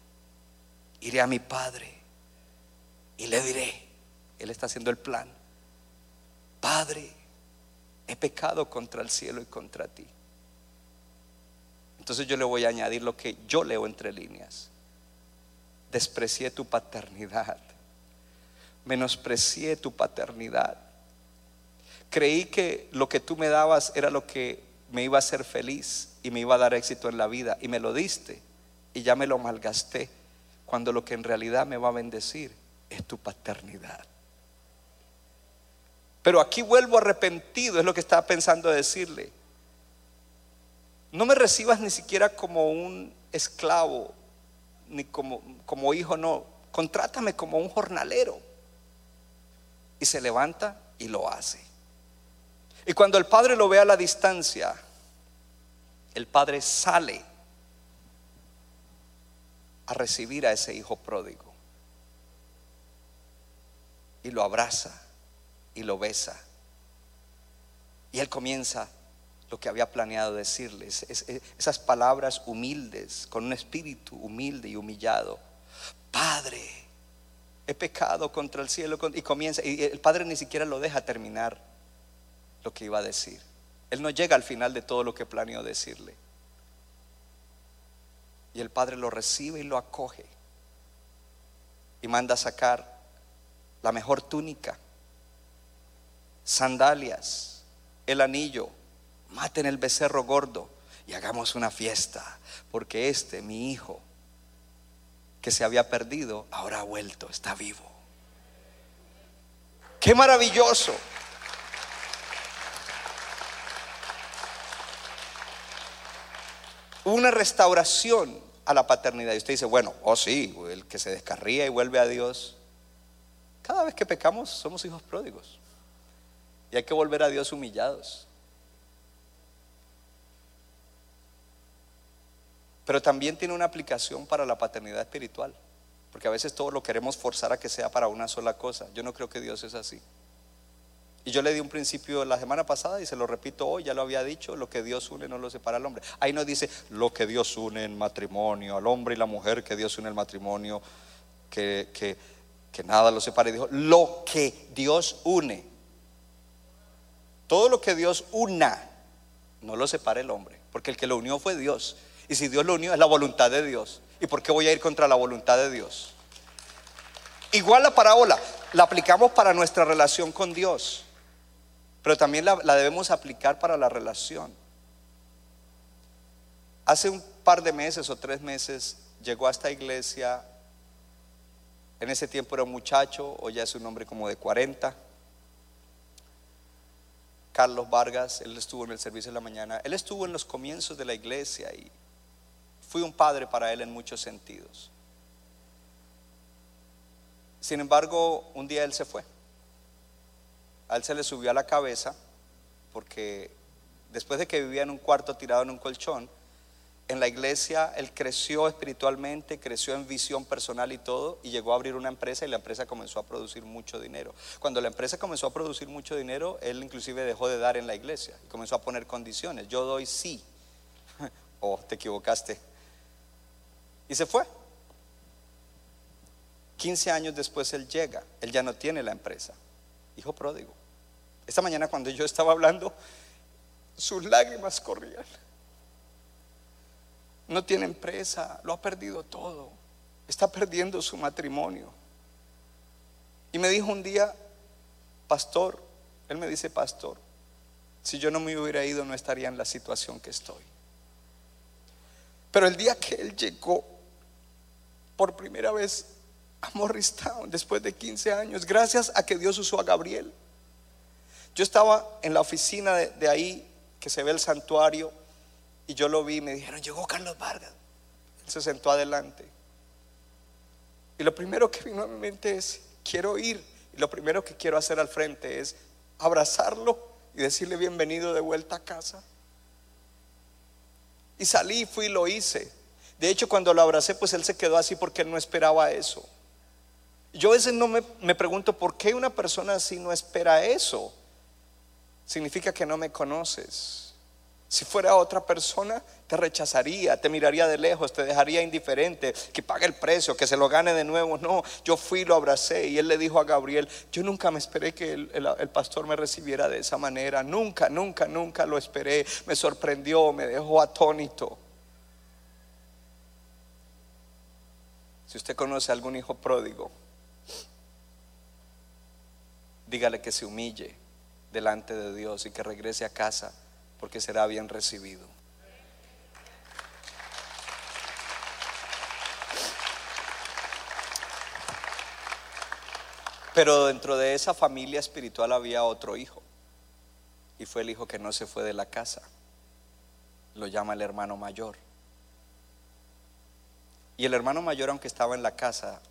iré a mi padre y le diré, él está haciendo el plan, Padre, he pecado contra el cielo y contra ti. Entonces yo le voy a añadir lo que yo leo entre líneas. Desprecié tu paternidad, menosprecié tu paternidad Creí que lo que tú me dabas era lo que me iba a hacer feliz y me iba a dar éxito en la vida. Y me lo diste y ya me lo malgasté. Cuando lo que en realidad me va a bendecir es tu paternidad. Pero aquí vuelvo arrepentido, es lo que estaba pensando decirle. No me recibas ni siquiera como un esclavo, ni como, como hijo, no. Contrátame como un jornalero. Y se levanta y lo hace. Y cuando el padre lo ve a la distancia, el padre sale a recibir a ese hijo pródigo. Y lo abraza y lo besa. Y él comienza lo que había planeado decirles, esas palabras humildes, con un espíritu humilde y humillado. Padre, he pecado contra el cielo y comienza, y el padre ni siquiera lo deja terminar lo que iba a decir. Él no llega al final de todo lo que planeó decirle. Y el padre lo recibe y lo acoge. Y manda a sacar la mejor túnica, sandalias, el anillo, maten el becerro gordo y hagamos una fiesta, porque este, mi hijo, que se había perdido, ahora ha vuelto, está vivo. Qué maravilloso. una restauración a la paternidad. Y usted dice, bueno, oh sí, el que se descarría y vuelve a Dios. Cada vez que pecamos somos hijos pródigos. Y hay que volver a Dios humillados. Pero también tiene una aplicación para la paternidad espiritual. Porque a veces todo lo queremos forzar a que sea para una sola cosa. Yo no creo que Dios es así. Y yo le di un principio la semana pasada y se lo repito hoy, ya lo había dicho, lo que Dios une no lo separa al hombre. Ahí no dice lo que Dios une en matrimonio, al hombre y la mujer que Dios une en matrimonio, que, que, que nada lo separe. Dijo, lo que Dios une. Todo lo que Dios una, no lo separa el hombre, porque el que lo unió fue Dios. Y si Dios lo unió es la voluntad de Dios. ¿Y por qué voy a ir contra la voluntad de Dios? Igual la parábola, la aplicamos para nuestra relación con Dios pero también la, debemos aplicar para la relación. Hace un par de meses o tres meses llegó a esta iglesia, en ese tiempo era un muchacho, hoy ya es un hombre como de 40. Carlos Vargas, él estuvo en el servicio de la mañana, él estuvo en los comienzos de la iglesia y fui un padre para él en muchos sentidos. Sin embargo, un día él se fue a él se le subió a la cabeza porque después de que vivía en un cuarto tirado en un colchón, en la iglesia él creció espiritualmente, creció en visión personal y todo, y llegó a abrir una empresa y la empresa comenzó a producir mucho dinero. Cuando la empresa comenzó a producir mucho dinero, él inclusive dejó de dar en la iglesia y comenzó a poner condiciones. Yo doy sí. oh, te equivocaste. Y se fue. 15 años después él llega, él ya no tiene la empresa hijo pródigo. Esta mañana cuando yo estaba hablando, sus lágrimas corrían. No tiene empresa, lo ha perdido todo. Está perdiendo su matrimonio. Y me dijo un día, pastor, él me dice, pastor, si yo no me hubiera ido no estaría en la situación que estoy. Pero el día que él llegó por primera vez a Morristown, después de 15 años, gracias a que Dios usó a Gabriel. Yo estaba en la oficina de, de ahí, que se ve el santuario, y yo lo vi y me dijeron, llegó Carlos Vargas. Él se sentó adelante. Y lo primero que vino a mi mente es, quiero ir. Y lo primero que quiero hacer al frente es abrazarlo y decirle bienvenido de vuelta a casa. Y salí, fui y lo hice. De hecho, cuando lo abracé, pues él se quedó así porque él no esperaba eso. Yo a veces no me, me pregunto por qué una persona así no espera eso. Significa que no me conoces. Si fuera otra persona, te rechazaría, te miraría de lejos, te dejaría indiferente, que pague el precio, que se lo gane de nuevo. No, yo fui, lo abracé y él le dijo a Gabriel, yo nunca me esperé que el, pastor me recibiera de esa manera. Nunca, nunca, nunca lo esperé. Me sorprendió, me dejó atónito. Si usted conoce a algún hijo pródigo, dígale que se humille delante de Dios y que regrese a casa porque será bien recibido. Pero dentro de esa familia espiritual había otro hijo. Y fue el hijo que no se fue de la casa. Lo llama el hermano mayor. Y el hermano mayor, aunque estaba en la casa,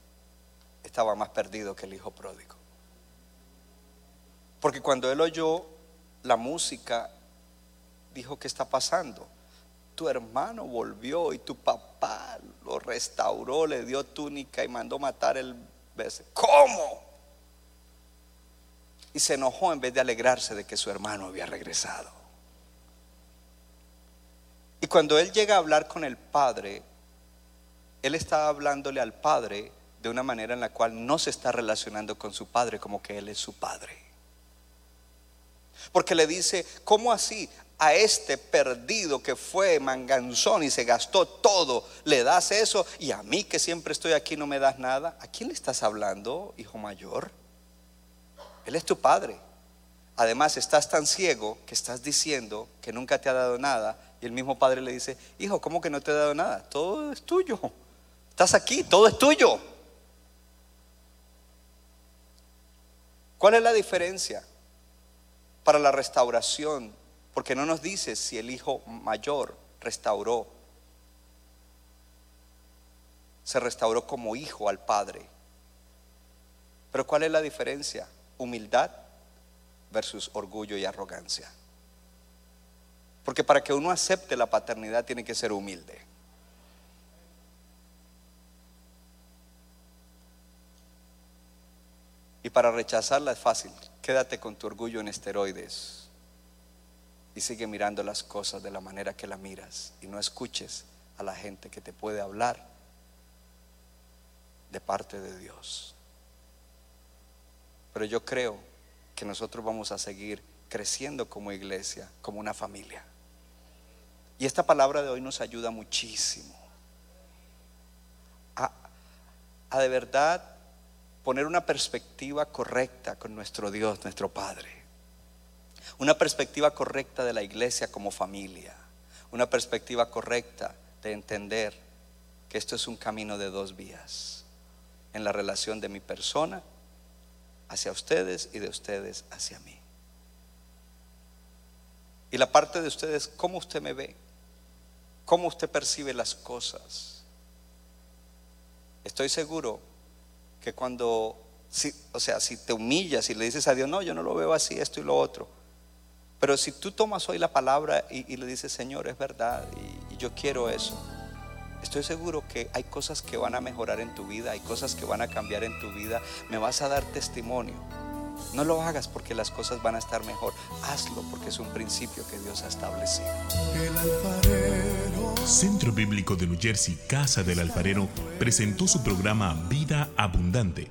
estaba más perdido que el hijo pródigo. Porque cuando él oyó la música, dijo, ¿qué está pasando? Tu hermano volvió y tu papá lo restauró, le dio túnica y mandó matar el becerro. ¿Cómo? Y se enojó en vez de alegrarse de que su hermano había regresado. Y cuando él llega a hablar con el padre, él está hablándole al padre de una manera en la cual no se está relacionando con su padre como que él es su padre. Porque le dice, ¿cómo así? A este perdido que fue manganzón y se gastó todo, le das eso y a mí que siempre estoy aquí no me das nada. ¿A quién le estás hablando, hijo mayor? Él es tu padre. Además, estás tan ciego que estás diciendo que nunca te ha dado nada. Y el mismo padre le dice, hijo, ¿cómo que no te ha dado nada? Todo es tuyo. Estás aquí, todo es tuyo. ¿Cuál es la diferencia para la restauración? Porque no nos dice si el hijo mayor restauró. Se restauró como hijo al padre. Pero ¿cuál es la diferencia? Humildad versus orgullo y arrogancia. Porque para que uno acepte la paternidad tiene que ser humilde. Y para rechazarla es fácil. Quédate con tu orgullo en esteroides y sigue mirando las cosas de la manera que la miras y no escuches a la gente que te puede hablar de parte de Dios. Pero yo creo que nosotros vamos a seguir creciendo como iglesia, como una familia. Y esta palabra de hoy nos ayuda muchísimo a, a de verdad poner una perspectiva correcta con nuestro Dios, nuestro Padre. Una perspectiva correcta de la iglesia como familia. Una perspectiva correcta de entender que esto es un camino de dos vías. En la relación de mi persona hacia ustedes y de ustedes hacia mí. Y la parte de ustedes, ¿cómo usted me ve? ¿Cómo usted percibe las cosas? Estoy seguro que cuando, o sea, si te humillas y le dices a Dios, no, yo no lo veo así, esto y lo otro. Pero si tú tomas hoy la palabra y, y le dices, Señor, es verdad, y, y yo quiero eso, estoy seguro que hay cosas que van a mejorar en tu vida, hay cosas que van a cambiar en tu vida, me vas a dar testimonio. No lo hagas porque las cosas van a estar mejor, hazlo porque es un principio que Dios ha establecido. El alfarero Centro Bíblico de New Jersey, Casa del Alfarero, presentó su programa Vida Abundante.